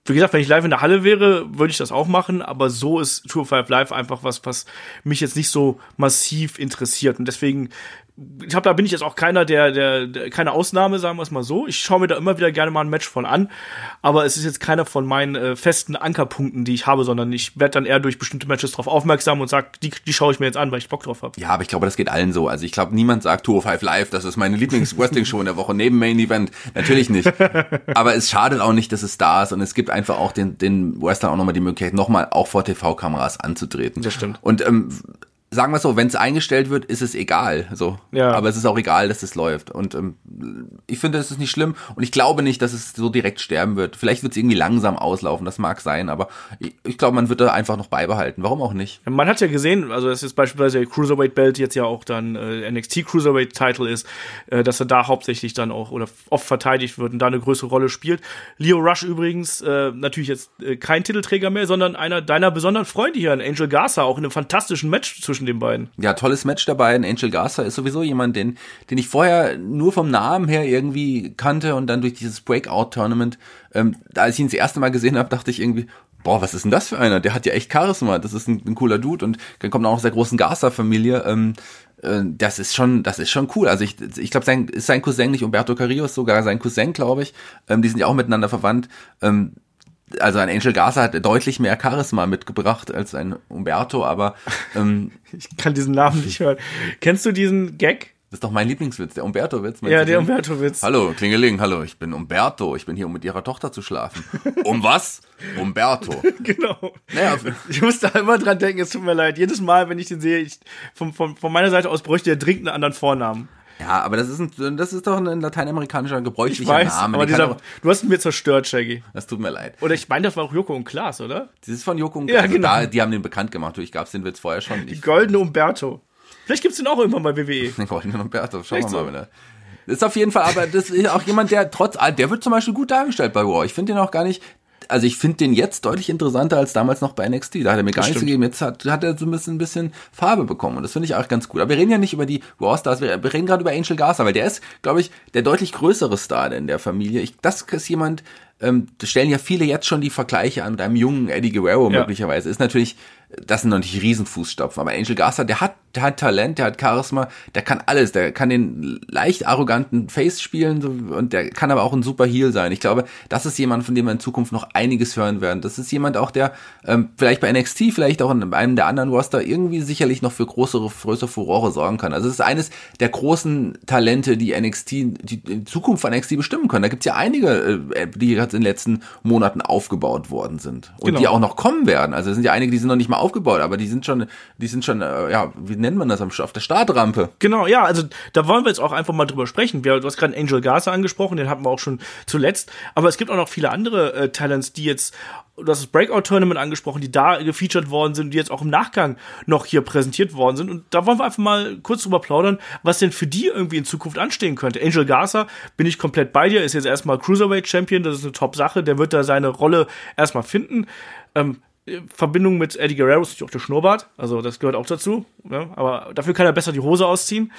wie gesagt, wenn ich live in der Halle wäre, würde ich das auch machen, aber so ist Tour 5 Live einfach was, was mich jetzt nicht so massiv interessiert. Und deswegen ich glaube, da bin ich jetzt auch keiner, der, der, der keine Ausnahme, sagen wir es mal so. Ich schaue mir da immer wieder gerne mal ein Match von an, aber es ist jetzt keiner von meinen äh, festen Ankerpunkten, die ich habe, sondern ich werde dann eher durch bestimmte Matches drauf aufmerksam und sag, die, die schaue ich mir jetzt an, weil ich Bock drauf habe. Ja, aber ich glaube, das geht allen so. Also ich glaube, niemand sagt Tour 5 Live, das ist meine Lieblings-Wrestling-Show in der Woche neben Main Event. Natürlich nicht. aber es schadet auch nicht, dass es da ist und es gibt einfach auch den, den Wrestlern auch nochmal die Möglichkeit, nochmal auch vor TV-Kameras anzutreten. Das stimmt. Und ähm, sagen wir so, wenn es eingestellt wird, ist es egal. So. Ja. Aber es ist auch egal, dass es läuft. Und ähm, ich finde, es ist nicht schlimm und ich glaube nicht, dass es so direkt sterben wird. Vielleicht wird es irgendwie langsam auslaufen, das mag sein, aber ich, ich glaube, man wird da einfach noch beibehalten. Warum auch nicht? Man hat ja gesehen, also das ist beispielsweise der Cruiserweight Belt jetzt ja auch dann äh, NXT Cruiserweight Title ist, äh, dass er da hauptsächlich dann auch oder oft verteidigt wird und da eine größere Rolle spielt. Leo Rush übrigens äh, natürlich jetzt äh, kein Titelträger mehr, sondern einer deiner besonderen Freunde hier, Angel Garza, auch in einem fantastischen Match zwischen zwischen den beiden. Ja, tolles Match dabei. Ein Angel Garza ist sowieso jemand, den, den ich vorher nur vom Namen her irgendwie kannte und dann durch dieses Breakout-Tournament, ähm, als ich ihn das erste Mal gesehen habe, dachte ich irgendwie, boah, was ist denn das für einer? Der hat ja echt Charisma. Das ist ein, ein cooler Dude und dann kommt auch aus der großen Garza-Familie. Ähm, äh, das ist schon, das ist schon cool. Also ich, ich glaube, sein, ist sein Cousin nicht Umberto Carrillo, sogar sein Cousin, glaube ich. Ähm, die sind ja auch miteinander verwandt. Ähm, also ein Angel Garza hat deutlich mehr Charisma mitgebracht als ein Umberto, aber ähm, ich kann diesen Namen nicht hören. Kennst du diesen Gag? Das ist doch mein Lieblingswitz, der Umberto-Witz. Ja, der Umberto-Witz. Hallo, Klingeling, hallo, ich bin Umberto, ich bin hier, um mit ihrer Tochter zu schlafen. um was? Umberto. genau. Naja, ich muss da immer dran denken, es tut mir leid. Jedes Mal, wenn ich den sehe, ich, von, von, von meiner Seite aus bräuchte er dringend einen anderen Vornamen. Ja, aber das ist, ein, das ist doch ein lateinamerikanischer gebräuchlicher ich weiß, Name. Aber dieser, du hast ihn mir zerstört, Shaggy. Das tut mir leid. Oder ich meine, das war auch Joko und Klaas, oder? Das ist von Joko und Klaas. Ja, also genau. Da, die haben den bekannt gemacht. Ich gab es den Witz vorher schon. Die goldene Umberto. Vielleicht gibt's den auch irgendwann bei WWE. Den goldenen Umberto, schauen wir mal. So. Das ist auf jeden Fall, aber das ist auch jemand, der trotz allem, der wird zum Beispiel gut dargestellt bei War. Ich finde den auch gar nicht, also ich finde den jetzt deutlich interessanter als damals noch bei NXT. Da hat er mir gar nichts gegeben. Jetzt hat, hat er so ein bisschen, ein bisschen Farbe bekommen. Und das finde ich auch ganz gut. Aber wir reden ja nicht über die Raw Stars, wir, wir reden gerade über Angel Garza, weil der ist, glaube ich, der deutlich größere Star in der Familie. Ich, das ist jemand, ähm, stellen ja viele jetzt schon die Vergleiche an mit einem jungen Eddie Guerrero ja. möglicherweise. Ist natürlich das sind noch nicht Riesenfußstapfen. Aber Angel Garza, der hat, der hat Talent, der hat Charisma, der kann alles. Der kann den leicht arroganten Face spielen und der kann aber auch ein super Heel sein. Ich glaube, das ist jemand, von dem wir in Zukunft noch einiges hören werden. Das ist jemand auch, der ähm, vielleicht bei NXT, vielleicht auch in einem der anderen Roster irgendwie sicherlich noch für größere, größere Furore sorgen kann. Also es ist eines der großen Talente, die NXT, die Zukunft von NXT bestimmen können. Da gibt's ja einige, äh, die jetzt in den letzten Monaten aufgebaut worden sind und genau. die auch noch kommen werden. Also es sind ja einige, die sind noch nicht mal aufgebaut, aber die sind schon, die sind schon, äh, ja, wie nennt man das, auf der Startrampe. Genau, ja, also da wollen wir jetzt auch einfach mal drüber sprechen. Wir, du hast gerade Angel Garza angesprochen, den hatten wir auch schon zuletzt, aber es gibt auch noch viele andere äh, Talents, die jetzt du hast das Breakout-Tournament angesprochen, die da gefeatured worden sind, die jetzt auch im Nachgang noch hier präsentiert worden sind. Und da wollen wir einfach mal kurz drüber plaudern, was denn für die irgendwie in Zukunft anstehen könnte. Angel Garza, bin ich komplett bei dir, ist jetzt erstmal Cruiserweight-Champion, das ist eine Top-Sache, der wird da seine Rolle erstmal finden. Ähm, Verbindung mit Eddie Guerrero ist natürlich auch der Schnurrbart, also das gehört auch dazu. Ja, aber dafür kann er besser die Hose ausziehen.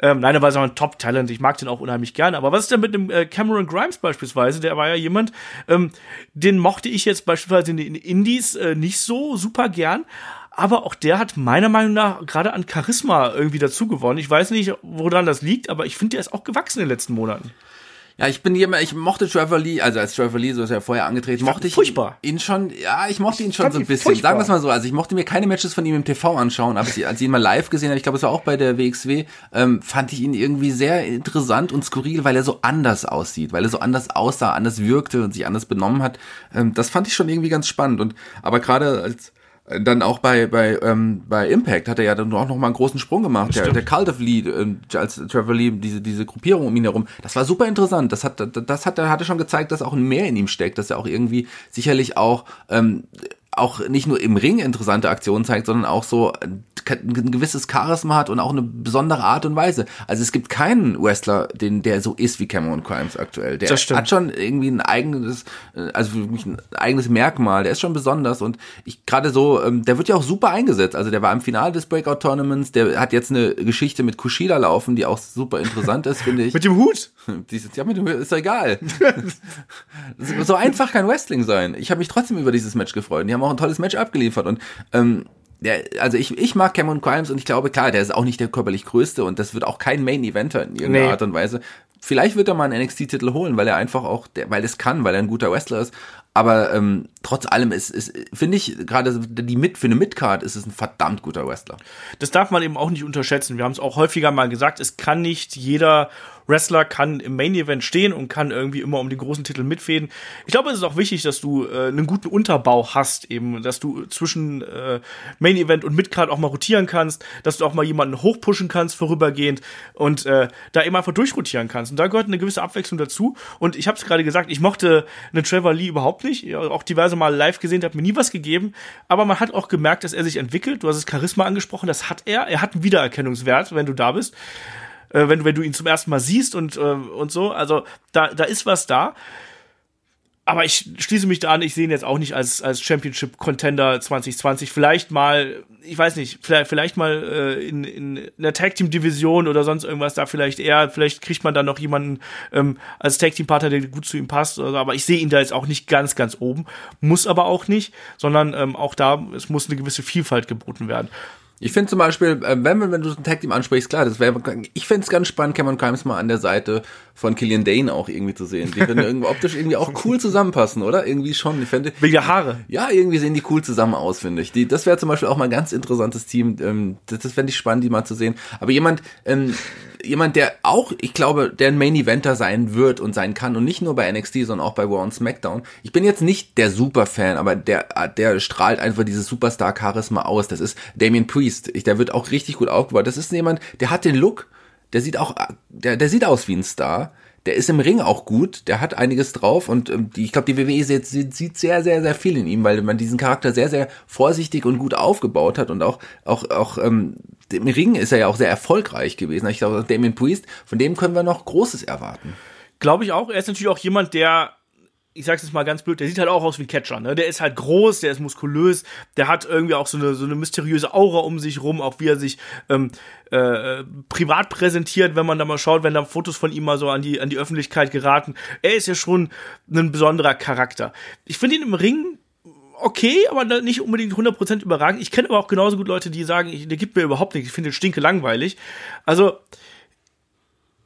Ähm, nein, er war so ein Top-Talent, ich mag den auch unheimlich gerne. Aber was ist denn mit dem äh, Cameron Grimes beispielsweise? Der war ja jemand, ähm, den mochte ich jetzt beispielsweise in den Indies äh, nicht so super gern. Aber auch der hat meiner Meinung nach gerade an Charisma irgendwie dazu gewonnen. Ich weiß nicht, woran das liegt, aber ich finde, der ist auch gewachsen in den letzten Monaten. Ja, ich bin jemand, ich mochte Trevor Lee, also als Trevor Lee, so ist er vorher angetreten, ich mochte ich furchtbar. ihn schon, ja, ich mochte ihn schon so ein bisschen. Furchtbar. Sagen wir es mal so, also ich mochte mir keine Matches von ihm im TV anschauen, aber als ich ihn mal live gesehen habe, ich glaube, es war auch bei der WXW, ähm, fand ich ihn irgendwie sehr interessant und skurril, weil er so anders aussieht, weil er so anders aussah, anders wirkte und sich anders benommen hat. Ähm, das fand ich schon irgendwie ganz spannend und, aber gerade als, dann auch bei bei ähm, bei Impact hat er ja dann auch noch mal einen großen Sprung gemacht. Der, der Cult of Lee, äh, als Trevor Lee, diese diese Gruppierung um ihn herum, das war super interessant. Das hat das hat er hatte schon gezeigt, dass auch ein mehr in ihm steckt, dass er auch irgendwie sicherlich auch ähm, auch nicht nur im Ring interessante Aktionen zeigt, sondern auch so ein gewisses Charisma hat und auch eine besondere Art und Weise. Also es gibt keinen Wrestler, den der so ist wie Cameron Crimes aktuell. Der hat schon irgendwie ein eigenes, äh, also für mich ein eigenes Merkmal. Der ist schon besonders und ich gerade so, ähm, der wird ja auch super eingesetzt. Also der war im Finale des Breakout Tournaments. Der hat jetzt eine Geschichte mit Kushida laufen, die auch super interessant ist, finde ich. mit dem Hut? Dieses, ja, mit dem Hut ist doch egal. so einfach kann Wrestling sein. Ich habe mich trotzdem über dieses Match gefreut. Die haben auch ein tolles Match abgeliefert und ähm, der, also ich, ich mag Cameron Crimes und ich glaube, klar, der ist auch nicht der körperlich größte und das wird auch kein Main Eventer in irgendeiner nee. Art und Weise. Vielleicht wird er mal einen NXT-Titel holen, weil er einfach auch, der, weil es kann, weil er ein guter Wrestler ist. Aber ähm, trotz allem ist, ist finde ich, gerade die mit für eine Midcard ist es ein verdammt guter Wrestler. Das darf man eben auch nicht unterschätzen. Wir haben es auch häufiger mal gesagt, es kann nicht jeder Wrestler kann im Main Event stehen und kann irgendwie immer um den großen Titel mitfäden. Ich glaube, es ist auch wichtig, dass du äh, einen guten Unterbau hast, eben, dass du zwischen äh, Main Event und Midcard auch mal rotieren kannst, dass du auch mal jemanden hochpushen kannst vorübergehend und äh, da eben einfach durchrotieren kannst. Und da gehört eine gewisse Abwechslung dazu. Und ich habe es gerade gesagt, ich mochte einen Trevor Lee überhaupt nicht. Auch diverse Mal live gesehen, hat mir nie was gegeben. Aber man hat auch gemerkt, dass er sich entwickelt. Du hast das Charisma angesprochen, das hat er. Er hat einen Wiedererkennungswert, wenn du da bist äh, wenn, wenn du ihn zum ersten Mal siehst und, äh, und so. Also da, da ist was da. Aber ich schließe mich da an, ich sehe ihn jetzt auch nicht als, als Championship-Contender 2020. Vielleicht mal, ich weiß nicht, vielleicht, vielleicht mal äh, in, in der Tag-Team-Division oder sonst irgendwas da vielleicht eher. Vielleicht kriegt man dann noch jemanden ähm, als Tag-Team-Partner, der gut zu ihm passt. Oder so. Aber ich sehe ihn da jetzt auch nicht ganz, ganz oben. Muss aber auch nicht, sondern ähm, auch da, es muss eine gewisse Vielfalt geboten werden. Ich finde zum Beispiel, äh, wenn, wenn du ein Tag Team ansprichst, klar, das wäre, ich fände es ganz spannend, Cameron Crimes mal an der Seite von Killian Dane auch irgendwie zu sehen. Die können irgendwie optisch irgendwie auch cool zusammenpassen, oder? Irgendwie schon. Ich finde, Wegen der Haare. Ja, irgendwie sehen die cool zusammen aus, finde ich. Die, das wäre zum Beispiel auch mal ein ganz interessantes Team. Ähm, das das fände ich spannend, die mal zu sehen. Aber jemand, ähm, jemand, der auch, ich glaube, der ein Main Eventer sein wird und sein kann und nicht nur bei NXT, sondern auch bei Raw und SmackDown. Ich bin jetzt nicht der Superfan, aber der, der strahlt einfach dieses Superstar-Charisma aus. Das ist Damien Priest. Ich, der wird auch richtig gut aufgebaut. Das ist jemand, der hat den Look, der sieht auch, der, der sieht aus wie ein Star. Der ist im Ring auch gut, der hat einiges drauf und ähm, die, ich glaube, die WWE sieht, sieht sehr, sehr, sehr viel in ihm, weil man diesen Charakter sehr, sehr vorsichtig und gut aufgebaut hat und auch, auch, auch ähm, im Ring ist er ja auch sehr erfolgreich gewesen. Ich glaube, Damien Priest, von dem können wir noch Großes erwarten. Glaube ich auch. Er ist natürlich auch jemand, der ich sag's jetzt mal ganz blöd, der sieht halt auch aus wie ein Catcher, ne? Der ist halt groß, der ist muskulös, der hat irgendwie auch so eine, so eine mysteriöse Aura um sich rum, auch wie er sich ähm, äh, privat präsentiert, wenn man da mal schaut, wenn da Fotos von ihm mal so an die, an die Öffentlichkeit geraten. Er ist ja schon ein besonderer Charakter. Ich finde ihn im Ring okay, aber nicht unbedingt 100% überragend. Ich kenne aber auch genauso gut Leute, die sagen, der gibt mir überhaupt nichts, ich finde den stinke langweilig. Also,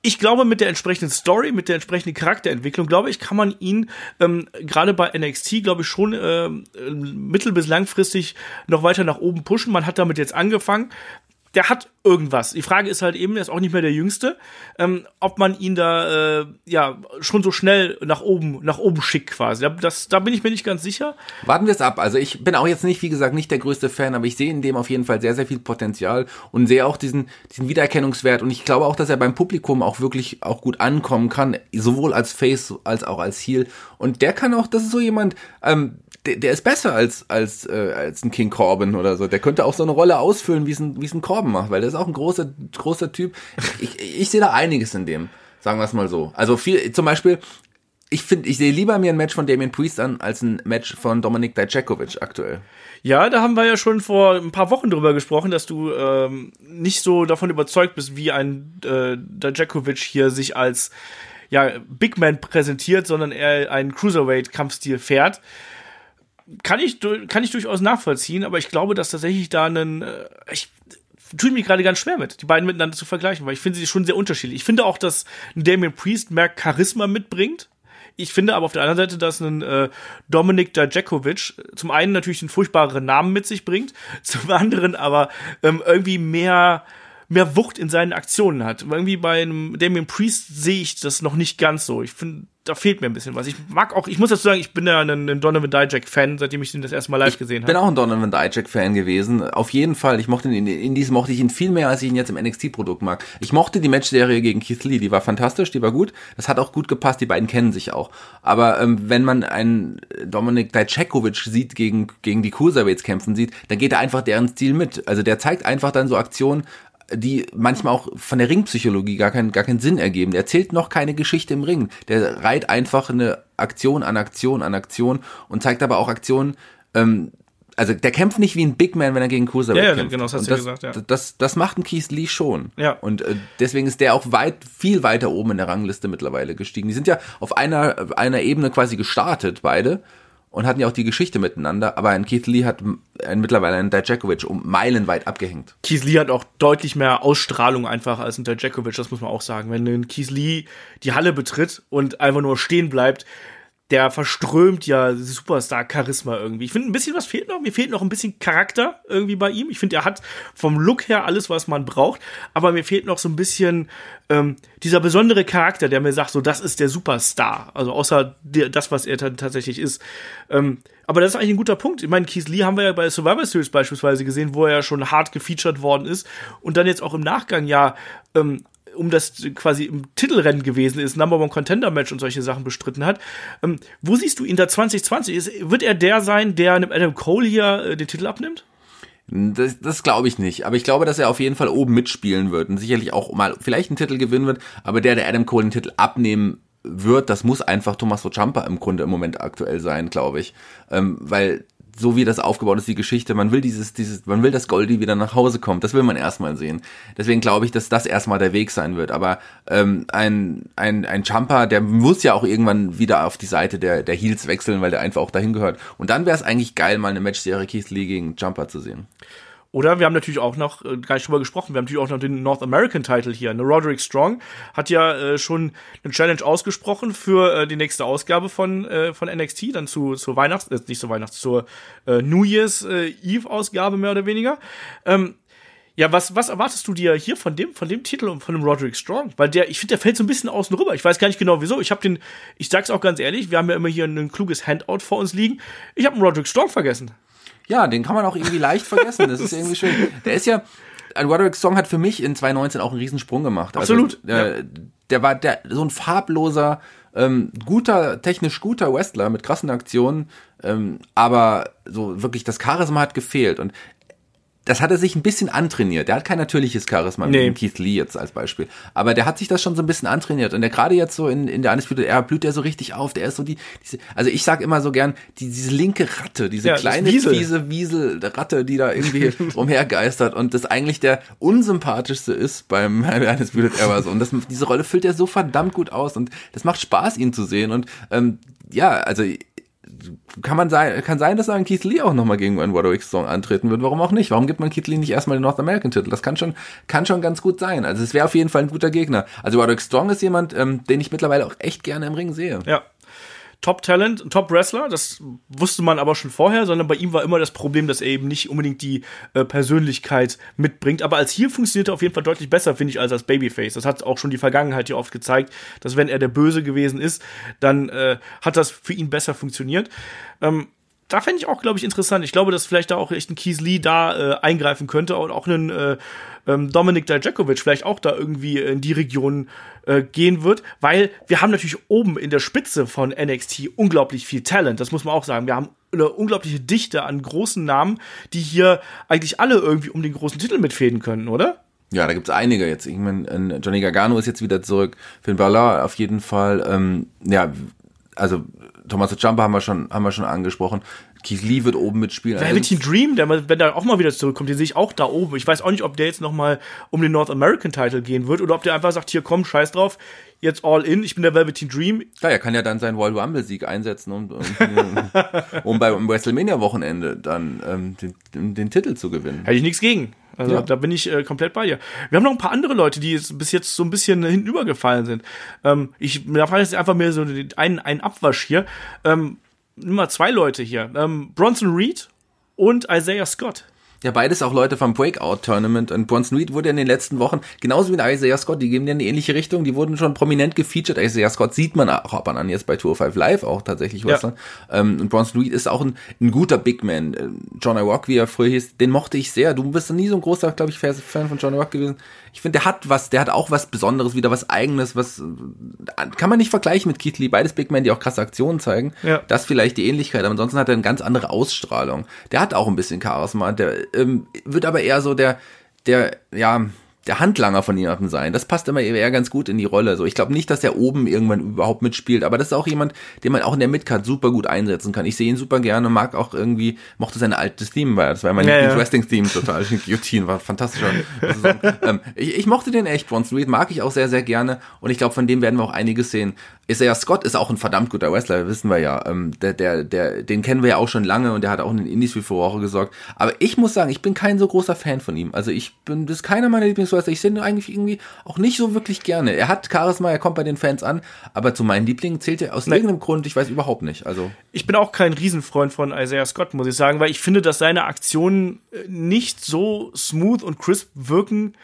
ich glaube, mit der entsprechenden Story, mit der entsprechenden Charakterentwicklung, glaube ich, kann man ihn ähm, gerade bei NXT, glaube ich, schon äh, mittel- bis langfristig noch weiter nach oben pushen. Man hat damit jetzt angefangen der hat irgendwas. Die Frage ist halt eben, er ist auch nicht mehr der Jüngste, ähm, ob man ihn da äh, ja schon so schnell nach oben, nach oben schickt quasi. Das, da bin ich mir nicht ganz sicher. Warten wir es ab. Also ich bin auch jetzt nicht, wie gesagt, nicht der größte Fan, aber ich sehe in dem auf jeden Fall sehr, sehr viel Potenzial und sehe auch diesen, diesen Wiedererkennungswert. Und ich glaube auch, dass er beim Publikum auch wirklich auch gut ankommen kann, sowohl als Face als auch als Heel. Und der kann auch, das ist so jemand, ähm, der, der ist besser als, als, äh, als ein King Corbin oder so. Der könnte auch so eine Rolle ausfüllen, wie es ein, wie es ein Corbin macht, weil der ist auch ein großer, großer Typ. Ich, ich sehe da einiges in dem, sagen wir es mal so. Also viel, zum Beispiel, ich finde, ich sehe lieber mir ein Match von Damien Priest an, als ein Match von Dominik Dijakovic aktuell. Ja, da haben wir ja schon vor ein paar Wochen drüber gesprochen, dass du ähm, nicht so davon überzeugt bist, wie ein äh, Dijakovic hier sich als ja, Big Man präsentiert, sondern er einen Cruiserweight-Kampfstil fährt kann ich, kann ich durchaus nachvollziehen, aber ich glaube, dass tatsächlich da einen, äh, ich tue mich gerade ganz schwer mit, die beiden miteinander zu vergleichen, weil ich finde sie schon sehr unterschiedlich. Ich finde auch, dass ein Damien Priest mehr Charisma mitbringt. Ich finde aber auf der anderen Seite, dass ein äh, Dominik Dajakovic zum einen natürlich einen furchtbaren Namen mit sich bringt, zum anderen aber ähm, irgendwie mehr mehr Wucht in seinen Aktionen hat. Irgendwie bei einem Damien Priest sehe ich das noch nicht ganz so. Ich finde, da fehlt mir ein bisschen was. Ich mag auch, ich muss dazu sagen, ich bin ja ein, ein Donovan Dijak-Fan, seitdem ich ihn das erste Mal live gesehen habe. Ich bin auch ein Donovan Dijak-Fan gewesen. Auf jeden Fall. Ich mochte ihn, in Indies mochte ich ihn viel mehr, als ich ihn jetzt im NXT-Produkt mag. Ich mochte die Matchserie gegen Keith Lee, die war fantastisch, die war gut. Das hat auch gut gepasst, die beiden kennen sich auch. Aber ähm, wenn man einen Dominik Dijakovic sieht, gegen, gegen die Cruiserweights kämpfen sieht, dann geht er einfach deren Stil mit. Also der zeigt einfach dann so Aktionen, die manchmal auch von der Ringpsychologie gar keinen, gar keinen Sinn ergeben. Der erzählt noch keine Geschichte im Ring. Der reiht einfach eine Aktion an Aktion an Aktion und zeigt aber auch Aktionen, ähm, also der kämpft nicht wie ein Big Man, wenn er gegen Cruiserweight ja, ja, kämpft. genau, das hast du das, gesagt, ja. Das, das macht ein Keith Lee schon. Ja. Und äh, deswegen ist der auch weit, viel weiter oben in der Rangliste mittlerweile gestiegen. Die sind ja auf einer, einer Ebene quasi gestartet, beide und hatten ja auch die Geschichte miteinander, aber ein Keith Lee hat ein, mittlerweile einen Dijakovic um meilenweit abgehängt. Keith Lee hat auch deutlich mehr Ausstrahlung einfach als ein Dijakovic, das muss man auch sagen. Wenn ein Keith Lee die Halle betritt und einfach nur stehen bleibt, der verströmt ja Superstar-Charisma irgendwie. Ich finde, ein bisschen was fehlt noch. Mir fehlt noch ein bisschen Charakter irgendwie bei ihm. Ich finde, er hat vom Look her alles, was man braucht. Aber mir fehlt noch so ein bisschen ähm, dieser besondere Charakter, der mir sagt, so, das ist der Superstar. Also außer der, das, was er tatsächlich ist. Ähm, aber das ist eigentlich ein guter Punkt. Ich meine, Keith Lee haben wir ja bei Survivor Series beispielsweise gesehen, wo er ja schon hart gefeatured worden ist und dann jetzt auch im Nachgang ja ähm, um das quasi im Titelrennen gewesen ist, Number One Contender Match und solche Sachen bestritten hat. Ähm, wo siehst du ihn da 2020? Ist, wird er der sein, der einem Adam Cole hier äh, den Titel abnimmt? Das, das glaube ich nicht. Aber ich glaube, dass er auf jeden Fall oben mitspielen wird und sicherlich auch mal vielleicht einen Titel gewinnen wird. Aber der, der Adam Cole den Titel abnehmen wird, das muss einfach Tommaso Ciampa im Grunde im Moment aktuell sein, glaube ich. Ähm, weil so wie das aufgebaut ist, die Geschichte, man will dieses, dieses, man will, dass Goldie wieder nach Hause kommt. Das will man erstmal sehen. Deswegen glaube ich, dass das erstmal der Weg sein wird. Aber ähm, ein, ein, ein Jumper, der muss ja auch irgendwann wieder auf die Seite der, der Heels wechseln, weil der einfach auch dahin gehört. Und dann wäre es eigentlich geil, mal eine Matchserie Keith Lee gegen Jumper zu sehen. Oder wir haben natürlich auch noch, äh, gar nicht drüber gesprochen, wir haben natürlich auch noch den North American Title hier. Ne? Roderick Strong hat ja äh, schon eine Challenge ausgesprochen für äh, die nächste Ausgabe von, äh, von NXT, dann zu, zur Weihnachts-, äh, nicht zur Weihnachts-, zur äh, New Year's äh, Eve-Ausgabe mehr oder weniger. Ähm, ja, was, was erwartest du dir hier von dem, von dem Titel und von dem Roderick Strong? Weil der, ich finde, der fällt so ein bisschen außen rüber. Ich weiß gar nicht genau wieso. Ich habe den, ich sag's auch ganz ehrlich, wir haben ja immer hier ein, kluges Handout vor uns liegen. Ich habe einen Roderick Strong vergessen. Ja, den kann man auch irgendwie leicht vergessen. Das ist irgendwie schön. Der ist ja, ein Roderick Song hat für mich in 2019 auch einen Riesensprung gemacht. Absolut. Also, der, ja. der war der, so ein farbloser, ähm, guter, technisch guter Wrestler mit krassen Aktionen, ähm, aber so wirklich das Charisma hat gefehlt. Und das hat er sich ein bisschen antrainiert. Der hat kein natürliches Charisma, Nee. wie Keith Lee jetzt als Beispiel. Aber der hat sich das schon so ein bisschen antrainiert. Und der gerade jetzt so in, in der Undisputed Era blüht er so richtig auf. Der ist so die, diese, also ich sag immer so gern, die, diese linke Ratte, diese Ja, kleine, Wiesel. fiese Wiesel, Ratte, die da irgendwie umhergeistert und das eigentlich der unsympathischste ist beim Undisputed Era. So. Und das, diese Rolle füllt er so verdammt gut aus und das macht Spaß, ihn zu sehen. Und ähm, ja, also kann man sein, kann sein, dass ein Keith Lee auch nochmal gegen einen Roderick Strong antreten wird. Warum auch nicht? Warum gibt man Keith Lee nicht erstmal den North American Titel? Das kann schon, kann schon ganz gut sein. Also es wäre auf jeden Fall ein guter Gegner. Also Roderick Strong ist jemand, ähm, den ich mittlerweile auch echt gerne im Ring sehe. Ja. Top-Talent, Top-Wrestler, das wusste man aber schon vorher, sondern bei ihm war immer das Problem, dass er eben nicht unbedingt die äh, Persönlichkeit mitbringt. Aber als hier funktioniert er auf jeden Fall deutlich besser, finde ich, als als Babyface. Das hat auch schon die Vergangenheit hier oft gezeigt, dass wenn er der Böse gewesen ist, dann äh, hat das für ihn besser funktioniert. Ähm, da fände ich auch, glaube ich, interessant. Ich glaube, dass vielleicht da auch echt ein Keith Lee da äh, eingreifen könnte und auch einen äh, ähm, Dominik Dijakovic vielleicht auch da irgendwie in die Region äh, gehen wird, weil wir haben natürlich oben in der Spitze von NXT unglaublich viel Talent, das muss man auch sagen. Wir haben eine unglaubliche Dichte an großen Namen, die hier eigentlich alle irgendwie um den großen Titel mitfäden können, oder? Ja, da gibt's einige jetzt. Ich meine, äh, Johnny Gargano ist jetzt wieder zurück. Finn Balor auf jeden Fall. Ähm, ja, also Tommaso Ciampa haben wir schon, haben wir schon angesprochen. Keith Lee wird oben mitspielen. Also, Velveteen Dream, der wenn der auch mal wieder zurückkommt, den sehe ich auch da oben. Ich weiß auch nicht, ob der jetzt noch mal um den North American Title gehen wird oder ob der einfach sagt, hier komm, scheiß drauf, jetzt all in, ich bin der Velveteen Dream. ja, er kann ja dann seinen Royal Rumble Sieg einsetzen, um, um, um beim WrestleMania Wochenende dann ähm, den, den Titel zu gewinnen. Hätte ich nichts gegen. Also Ja. da bin ich äh, komplett bei dir. Wir haben noch ein paar andere Leute, die jetzt bis jetzt so ein bisschen hinten übergefallen sind. Ähm, ich da fand jetzt einfach mir so einen, einen Abwasch hier. Ähm, nimm mal zwei Leute hier. Ähm, Bronson Reed und Isaiah Scott. Ja, beides auch Leute vom Breakout-Tournament und Bronson Reed wurde in den letzten Wochen, genauso wie Isaiah Scott, die geben dir eine ähnliche Richtung, die wurden schon prominent gefeatured. Isaiah Scott sieht man auch ab und an jetzt bei Tour 5 Live auch tatsächlich was. Ja. Ähm, und Bronson Reed ist auch ein, ein guter Big Man. Äh, John Rock, wie er früher hieß, den mochte ich sehr. Du bist nie so ein großer, glaube ich, Fan von John Rock gewesen. Ich finde, der hat was, der hat auch was Besonderes, wieder was Eigenes, was äh, kann man nicht vergleichen mit Keith Lee. Beides Big Men, die auch krasse Aktionen zeigen. Ja. Das vielleicht die Ähnlichkeit, aber ansonsten hat er eine ganz andere Ausstrahlung. Der hat auch ein bisschen Charisma. Der ähm, wird aber eher so der, der, ja, der Handlanger von jemandem sein. Das passt immer eher ganz gut in die Rolle. So, ich glaube nicht, dass er oben irgendwann überhaupt mitspielt, aber das ist auch jemand, den man auch in der Midcard super gut einsetzen kann. Ich sehe ihn super gerne, mag auch irgendwie, mochte sein altes Theme, weil das war mein ja, ja. Wrestling-Theme total. Guillotine war fantastisch. ähm, ich, ich, mochte den echt, Bronson Reed mag ich auch sehr, sehr gerne und ich glaube, von dem werden wir auch einiges sehen. Isaiah Scott ist auch ein verdammt guter Wrestler, wissen wir ja. Ähm, der, der, der, den kennen wir ja auch schon lange und der hat auch in den Indies für Furore gesorgt. Aber ich muss sagen, ich bin kein so großer Fan von ihm. Also ich bin, das ist keiner meiner Lieblingswrestler. Ich sehe ihn eigentlich irgendwie auch nicht so wirklich gerne. Er hat Charisma, er kommt bei den Fans an, aber zu meinen Lieblingen zählt er aus nee. irgendeinem Grund, ich weiß überhaupt nicht. Also ich bin auch kein Riesenfreund von Isaiah Scott, muss ich sagen, weil ich finde, dass seine Aktionen nicht so smooth und crisp wirken,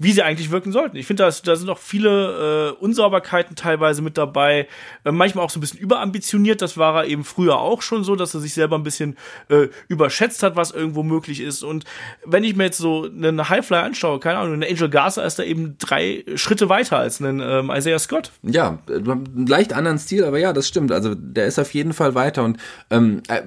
wie sie eigentlich wirken sollten. Ich finde, da, da sind auch viele äh, Unsauberkeiten teilweise mit dabei, äh, manchmal auch so ein bisschen überambitioniert. Das war er eben früher auch schon so, dass er sich selber ein bisschen äh, überschätzt hat, was irgendwo möglich ist. Und wenn ich mir jetzt so einen Highfly anschaue, keine Ahnung, ein Angel Garza ist da eben drei Schritte weiter als ein ähm, Isaiah Scott. Ja, einen leicht anderen Stil, aber ja, das stimmt. Also der ist auf jeden Fall weiter. Und ähm, äh,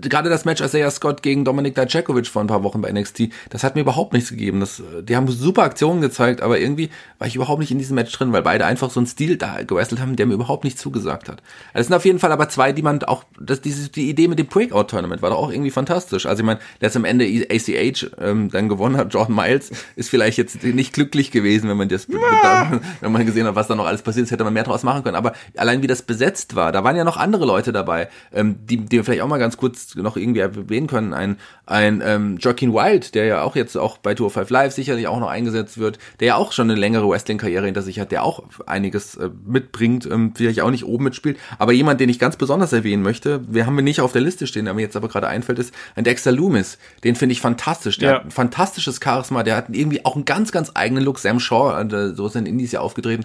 gerade das Match Isaiah Scott gegen Dominik Dajakovic vor ein paar Wochen bei NXT, das hat mir überhaupt nichts gegeben. Das, die haben super Aktionen Aktionen gezeigt, aber irgendwie war ich überhaupt nicht in diesem Match drin, weil beide einfach so einen Stil da gewrestelt haben, der mir überhaupt nicht zugesagt hat. Es sind auf jeden Fall aber zwei, die man auch, das, diese, die Idee mit dem Breakout-Tournament war doch auch irgendwie fantastisch. Also ich meine, dass am Ende ACH ähm, dann gewonnen hat, Jordan Miles, ist vielleicht jetzt nicht glücklich gewesen, wenn man das, ja. wenn man gesehen hat, was da noch alles passiert ist, hätte man mehr draus machen können. Aber allein wie das besetzt war, da waren ja noch andere Leute dabei, ähm, die, die wir vielleicht auch mal ganz kurz noch irgendwie erwähnen können. Ein, ein ähm, Joaquin Wild, der ja auch jetzt auch bei Tour 5 Live sicherlich auch noch eingesetzt wird, der ja auch schon eine längere Wrestling-Karriere hinter sich hat, der auch einiges äh, mitbringt, ähm, vielleicht auch nicht oben mitspielt. Aber jemand, den ich ganz besonders erwähnen möchte, wir haben wir nicht auf der Liste stehen, der mir jetzt aber gerade einfällt, ist ein Dexter Loomis. Den finde ich fantastisch. Der ja. hat ein fantastisches Charisma, der hat irgendwie auch einen ganz, ganz eigenen Look. Sam Shaw, äh, so ist in Indies ja aufgetreten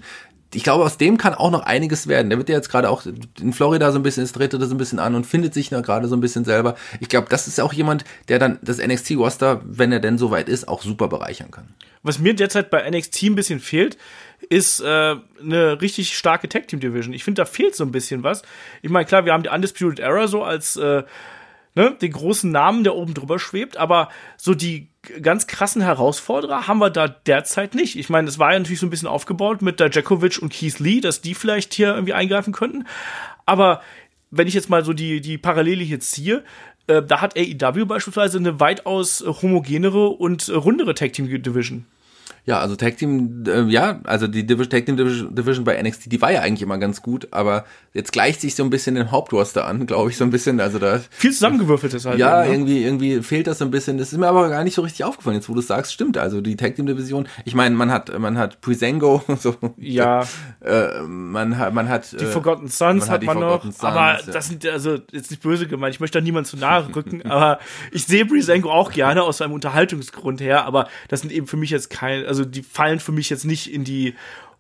ich glaube, aus dem kann auch noch einiges werden. Der wird ja jetzt gerade auch in Florida so ein bisschen, es dreht das ein bisschen an und findet sich da gerade so ein bisschen selber. Ich glaube, das ist auch jemand, der dann das NXT-Roster, wenn er denn soweit ist, auch super bereichern kann. Was mir derzeit bei NXT ein bisschen fehlt, ist äh, eine richtig starke Tag Team Division. Ich finde, da fehlt so ein bisschen was. Ich meine, klar, wir haben die Undisputed Era so als äh, ne, den großen Namen, der oben drüber schwebt, aber so die ganz krassen Herausforderer haben wir da derzeit nicht. Ich meine, es war ja natürlich so ein bisschen aufgebaut mit der Djakovic und Keith Lee, dass die vielleicht hier irgendwie eingreifen könnten. Aber wenn ich jetzt mal so die, die Parallele hier ziehe, äh, da hat AEW beispielsweise eine weitaus äh, homogenere und äh, rundere Tag Team Division. Ja, also Tag Team, äh, ja, also die Division, Tag Team Division bei NXT, die war ja eigentlich immer ganz gut, aber jetzt gleicht sich so ein bisschen den Hauptroster an, glaube ich, so ein bisschen. Also da viel zusammengewürfelt ist halt. Ja, eben, ne? irgendwie, irgendwie fehlt das so ein bisschen. Das ist mir aber gar nicht so richtig aufgefallen, jetzt wo du es sagst, stimmt. Also die Tag Team Division, ich meine, man hat, man hat Prisengo, so. Ja. Äh, man hat, man hat. Die äh, Forgotten Sons man hat, man noch. Sons, aber ja. das sind, also, jetzt nicht böse gemeint, ich möchte da niemand zu nahe rücken, aber ich sehe Prisengo auch gerne aus einem Unterhaltungsgrund her, aber das sind eben für mich jetzt kein, also die fallen für mich jetzt nicht in die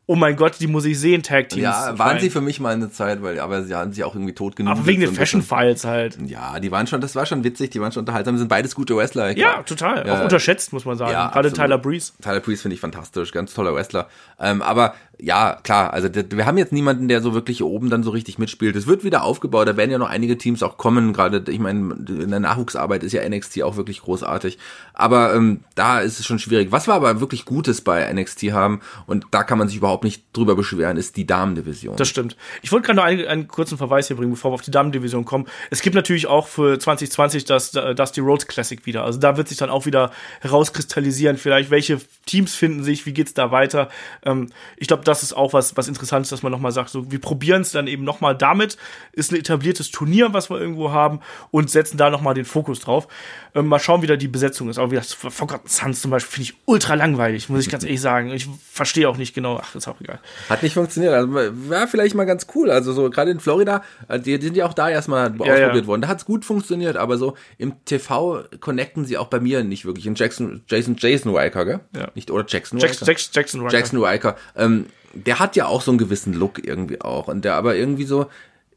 oh mein Gott, die muss ich sehen, Tag Teams. Ja, waren sie für mich mal eine Zeit, weil, aber sie haben sich auch irgendwie tot genug. Aber wegen den Fashion Files halt. Ja, die waren schon, das war schon witzig, die waren schon unterhaltsam, sind beides gute Wrestler. Ja, total. Ja, auch unterschätzt, muss man sagen. Ja, Gerade Tyler Breeze. Tyler Breeze finde ich fantastisch, ganz toller Wrestler. Ähm, aber ja, klar, also wir haben jetzt niemanden, der so wirklich oben dann so richtig mitspielt. Es wird wieder aufgebaut, da werden ja noch einige Teams auch kommen, gerade, ich meine, in der Nachwuchsarbeit ist ja NXT auch wirklich großartig. Aber ähm, da ist es schon schwierig. Was wir aber wirklich Gutes bei NXT haben, und da kann man sich überhaupt nicht drüber beschweren, ist die Damendivision. Das stimmt. Ich wollte gerade noch einen, einen kurzen Verweis hier bringen, bevor wir auf die Damendivision kommen. Es gibt natürlich auch für 2020 das Dusty Roads Classic wieder. Also da wird sich dann auch wieder herauskristallisieren, vielleicht welche Teams finden sich, wie geht's da weiter. Ähm, ich glaube, das ist auch was, was Interessantes, dass man nochmal sagt, so, wir probieren es dann eben nochmal damit, ist ein etabliertes Turnier, was wir irgendwo haben und setzen da nochmal den Fokus drauf. Ähm, mal schauen, wie da die Besetzung ist. Aber wie das Forgotten Sons zum Beispiel finde ich ultra langweilig, muss ich ganz ehrlich sagen. Ich verstehe auch nicht genau. Ach, ist auch egal. Hat nicht funktioniert. Also war vielleicht mal ganz cool. Also so gerade in Florida, äh, die, die sind ja auch da erstmal Ja, ausprobiert ja. worden. Da hat es gut funktioniert, aber so im TV connecten sie auch bei mir nicht wirklich. In Jackson, Jason, Jason Riker, gell? Ja. Nicht, oder Jackson Jackson? Jackson, Jackson, Riker. Jackson Riker. Ähm, der hat ja auch so einen gewissen Look irgendwie auch. Und der aber irgendwie so,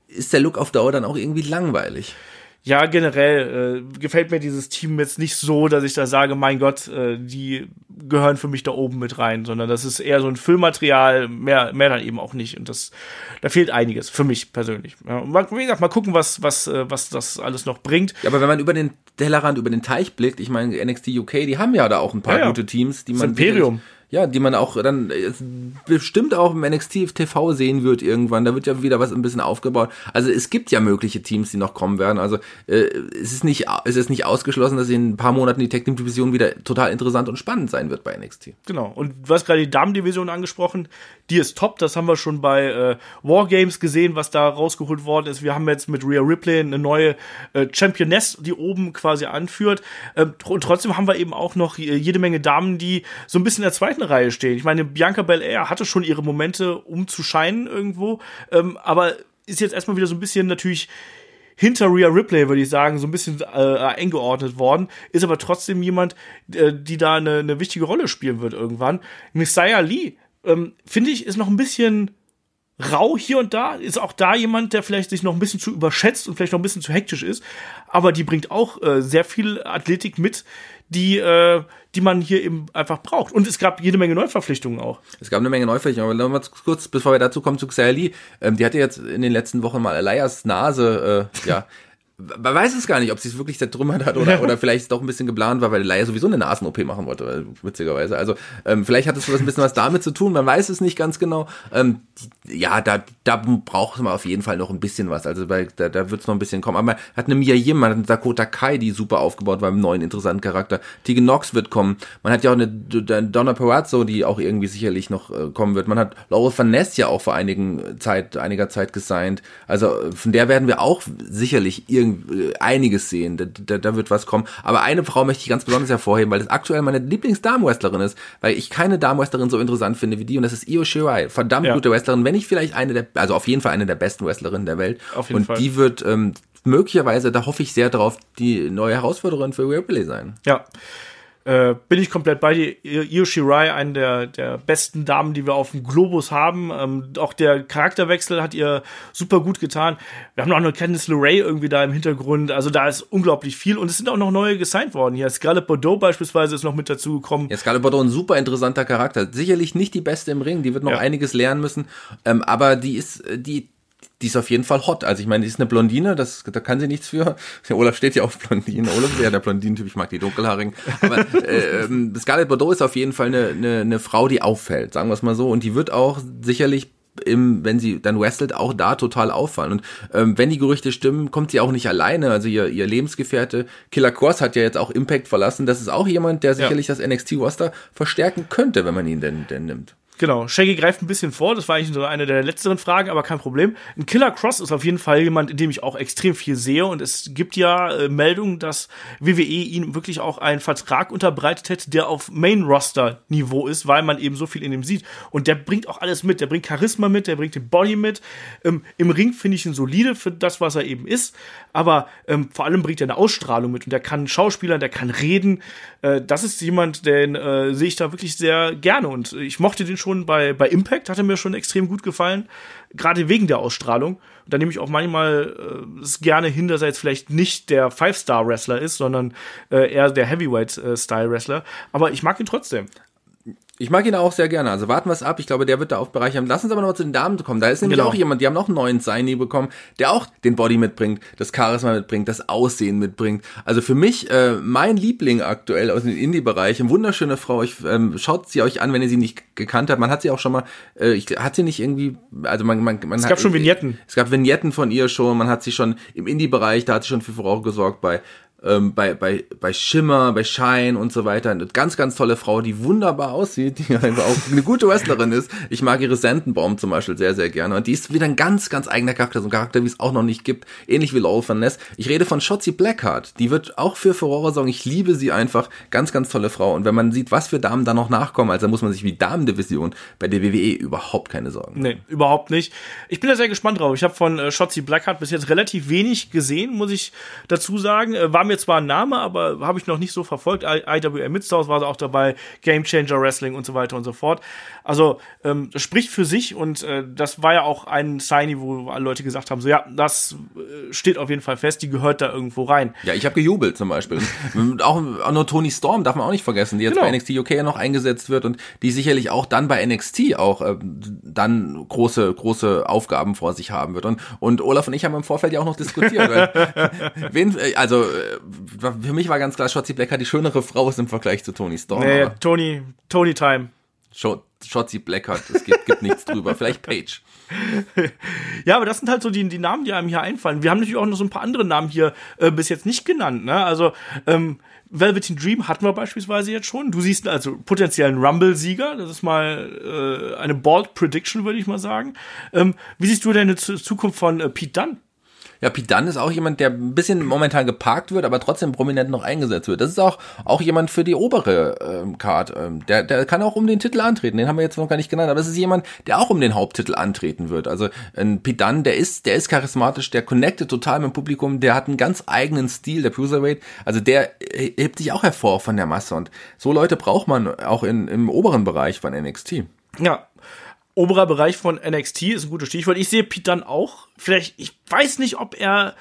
ist der Look auf Dauer dann auch irgendwie langweilig. Ja, generell äh, gefällt mir dieses Team jetzt nicht so, dass ich da sage, mein Gott, äh, die gehören für mich da oben mit rein, sondern das ist eher so ein Füllmaterial, mehr, mehr dann eben auch nicht. Und das, da fehlt einiges für mich persönlich. Ja, mal, wie gesagt, mal gucken, was, was, äh, was das alles noch bringt. Ja, aber wenn man über den Tellerrand, über den Teich blickt, ich meine, NXT UK, die haben ja da auch ein paar Ja, ja. gute Teams, die Das man. Imperium. sicherlich- Ja, die man auch dann äh, bestimmt auch im NXT TV sehen wird irgendwann. Da wird ja wieder was ein bisschen aufgebaut. Also es gibt ja mögliche Teams, die noch kommen werden. Also äh, es ist nicht, es ist nicht ausgeschlossen, dass in ein paar Monaten die Team Division wieder total interessant und spannend sein wird bei NXT. Genau. Und du hast gerade die Damendivision angesprochen. Die ist top. Das haben wir schon bei äh, Wargames gesehen, was da rausgeholt worden ist. Wir haben jetzt mit Rhea Ripley eine neue äh, Championess, die oben quasi anführt. Ähm, und trotzdem haben wir eben auch noch äh, jede Menge Damen, die so ein bisschen in der zweiten Reihe stehen. Ich meine, Bianca Belair hatte schon ihre Momente, um zu scheinen irgendwo. Ähm, aber ist jetzt erstmal wieder so ein bisschen natürlich hinter Rhea Ripley, würde ich sagen, so ein bisschen äh, eingeordnet worden, ist aber trotzdem jemand, äh, die da eine, eine wichtige Rolle spielen wird irgendwann. Messiah Lee, ähm, finde ich, ist noch ein bisschen rau hier und da, ist auch da jemand, der vielleicht sich noch ein bisschen zu überschätzt und vielleicht noch ein bisschen zu hektisch ist, aber die bringt auch äh, sehr viel Athletik mit, die, äh, die man hier eben einfach braucht. Und es gab jede Menge Neuverpflichtungen auch. Es gab eine Menge Neuverpflichtungen, aber nochmal kurz, bevor wir dazu kommen, zu Xia Li. Ähm, die hatte jetzt in den letzten Wochen mal Elias Nase, äh, ja, man weiß es gar nicht, ob sie es wirklich zertrümmert hat oder, oder vielleicht es doch ein bisschen geplant war, weil Elias sowieso eine Nasen-OP machen wollte, äh, witzigerweise. Also ähm, vielleicht hat es ein bisschen was damit zu tun, man weiß es nicht ganz genau. Ähm, die, ja, da, da braucht man auf jeden Fall noch ein bisschen was. Also bei, da, da wird es noch ein bisschen kommen. Aber man hat eine Mia Yim, man hat eine Dakota Kai, die super aufgebaut war, mit einem neuen interessanten Charakter. Tegan Knox wird kommen. Man hat ja auch eine D- Donna Perazzo, die auch irgendwie sicherlich noch äh, kommen wird. Man hat Laurel Van Ness ja auch vor einigen Zeit, einiger Zeit gesigned. Also äh, von der werden wir auch sicherlich irgend, äh, einiges sehen. Da, da, da wird was kommen. Aber eine Frau möchte ich ganz besonders hervorheben, weil das aktuell meine Lieblings-Damen-Wrestlerin ist, weil ich keine Damen-Wrestlerin so interessant finde wie die und das ist Io Shirai. Verdammt Ja. gute Wrestlerin, wenn nicht vielleicht eine der, also auf jeden Fall eine der besten Wrestlerinnen der Welt. Auf jeden und Fall. die wird ähm, möglicherweise, da hoffe ich sehr drauf, die neue Herausforderin für Ripley sein. Ja. Äh, bin ich komplett bei dir. Io Shirai, eine der, der besten Damen, die wir auf dem Globus haben. Ähm, auch der Charakterwechsel hat ihr super gut getan. Wir haben auch noch Candice LeRae irgendwie da im Hintergrund. Also da ist unglaublich viel. Und es sind auch noch neue gesigned worden. Hier Scarlett Bordeaux beispielsweise ist noch mit dazu gekommen. Ja, Scarlett Bordeaux ein super interessanter Charakter. Sicherlich nicht die beste im Ring, die wird noch Ja. einiges lernen müssen, ähm, aber die ist, äh, die, die ist auf jeden Fall hot. Also ich meine, die ist eine Blondine, das, da kann sie nichts für. Der Olaf steht ja auf Blondinen. Olaf ist ja der Blondinentyp, ich mag die dunkelhaarigen. Aber äh, Scarlett Bordeaux ist auf jeden Fall eine, eine, eine Frau, die auffällt, sagen wir es mal so. Und die wird auch sicherlich im, wenn sie dann wrestelt, auch da total auffallen. Und ähm, wenn die Gerüchte stimmen, kommt sie auch nicht alleine. Also ihr, ihr Lebensgefährte Killer Cross hat ja jetzt auch Impact verlassen. Das ist auch jemand, der sicherlich das NXT-Roster verstärken könnte, wenn man ihn denn, denn nimmt. Genau, Shaggy greift ein bisschen vor, das war eigentlich so eine der letzteren Fragen, aber kein Problem. Ein Killer Cross ist auf jeden Fall jemand, in dem ich auch extrem viel sehe und es gibt ja äh, Meldungen, dass WWE ihm wirklich auch einen Vertrag unterbreitet hätte, der auf Main-Roster-Niveau ist, weil man eben so viel in ihm sieht. Und der bringt auch alles mit, der bringt Charisma mit, der bringt den Body mit. Ähm, Im Ring finde ich ihn solide für das, was er eben ist, aber ähm, vor allem bringt er eine Ausstrahlung mit und der kann Schauspieler, der kann reden. Äh, das ist jemand, den äh, sehe ich da wirklich sehr gerne und ich mochte den schon bei, bei Impact, hat er mir schon extrem gut gefallen, gerade wegen der Ausstrahlung. Und da nehme ich auch manchmal äh, es gerne hin, dass er jetzt vielleicht nicht der Five-Star-Wrestler ist, sondern äh, eher der Heavyweight-Style-Wrestler. Aber ich mag ihn trotzdem. Ich mag ihn auch sehr gerne. Also warten wir es ab. Ich glaube, der wird da aufbereichern. Lass uns aber noch mal zu den Damen kommen. Da ist nämlich Genau. auch jemand, die haben noch einen neuen Signy bekommen, der auch den Body mitbringt, das Charisma mitbringt, das Aussehen mitbringt. Also für mich äh, mein Liebling aktuell aus dem Indie-Bereich. Eine wunderschöne Frau. Ich, ähm, schaut sie euch an, wenn ihr sie nicht gekannt habt. Man hat sie auch schon mal, äh, ich hat sie nicht irgendwie, also man, man, man Es hat, gab schon Vignetten. Es gab Vignetten von ihr schon. Man hat sie schon im Indie-Bereich, da hat sie schon für Furore gesorgt bei ähm, bei, bei, bei Shimmer, bei Shine und so weiter. Eine ganz, ganz tolle Frau, die wunderbar aussieht, die einfach auch eine gute Wrestlerin ist. Ich mag ihre Sentenbaum zum Beispiel sehr, sehr gerne. Und die ist wieder ein ganz, ganz eigener Charakter, so ein Charakter, wie es auch noch nicht gibt. Ähnlich wie Lowell Van Ness. Ich rede von Shotzi Blackheart. Die wird auch für Furore sorgen. Ich liebe sie einfach. Ganz, ganz tolle Frau. Und wenn man sieht, was für Damen da noch nachkommen, also muss man sich wie Damendivision bei der WWE überhaupt keine Sorgen. Nee, überhaupt nicht. Ich bin da sehr gespannt drauf. Ich habe von äh, Shotzi Blackheart bis jetzt relativ wenig gesehen, muss ich dazu sagen. Äh, war mir zwar ein Name, aber habe ich noch nicht so verfolgt. IWA Midstars war auch dabei, Game Changer Wrestling und so weiter und so fort. Also ähm, das spricht für sich und äh, das war ja auch ein Signing, wo alle Leute gesagt haben, so ja, das äh, steht auf jeden Fall fest, die gehört da irgendwo rein. Ja, ich habe gejubelt zum Beispiel. auch, auch nur Tony Storm darf man auch nicht vergessen, die jetzt genau. bei NXT UK noch eingesetzt wird und die sicherlich auch dann bei NXT auch äh, dann große große Aufgaben vor sich haben wird. Und und Olaf und ich haben im Vorfeld ja auch noch diskutiert. wen, äh, also äh, für mich war ganz klar, Shotzi Blackheart die schönere Frau ist im Vergleich zu Tony Storm. Nee, Tony Tony Time. Shotzi Blackheart, es gibt, gibt nichts drüber. Vielleicht Page. ja, aber das sind halt so die, die Namen, die einem hier einfallen. Wir haben natürlich auch noch so ein paar andere Namen hier äh, bis jetzt nicht genannt. Ne? Also ähm, Velveteen Dream hatten wir beispielsweise jetzt schon. Du siehst also potenziellen Rumble-Sieger. Das ist mal äh, eine Bold Prediction, würde ich mal sagen. Ähm, wie siehst du denn die Zukunft von äh, Pete Dunne? Ja, Dunne ist auch jemand, der ein bisschen momentan geparkt wird, aber trotzdem prominent noch eingesetzt wird. Das ist auch, auch jemand für die obere ähm, Card. Ähm, der, der kann auch um den Titel antreten. Den haben wir jetzt noch gar nicht genannt, aber es ist jemand, der auch um den Haupttitel antreten wird. Also ein Dunne, der ist, der ist charismatisch, der connectet total mit dem Publikum, der hat einen ganz eigenen Stil, der Cruiserweight. Also der hebt sich auch hervor von der Masse und so Leute braucht man auch in, im oberen Bereich von NXT. Ja, oberer Bereich von NXT ist ein gutes Stichwort. Ich sehe Pete dann auch. Vielleicht, ich weiß nicht, ob er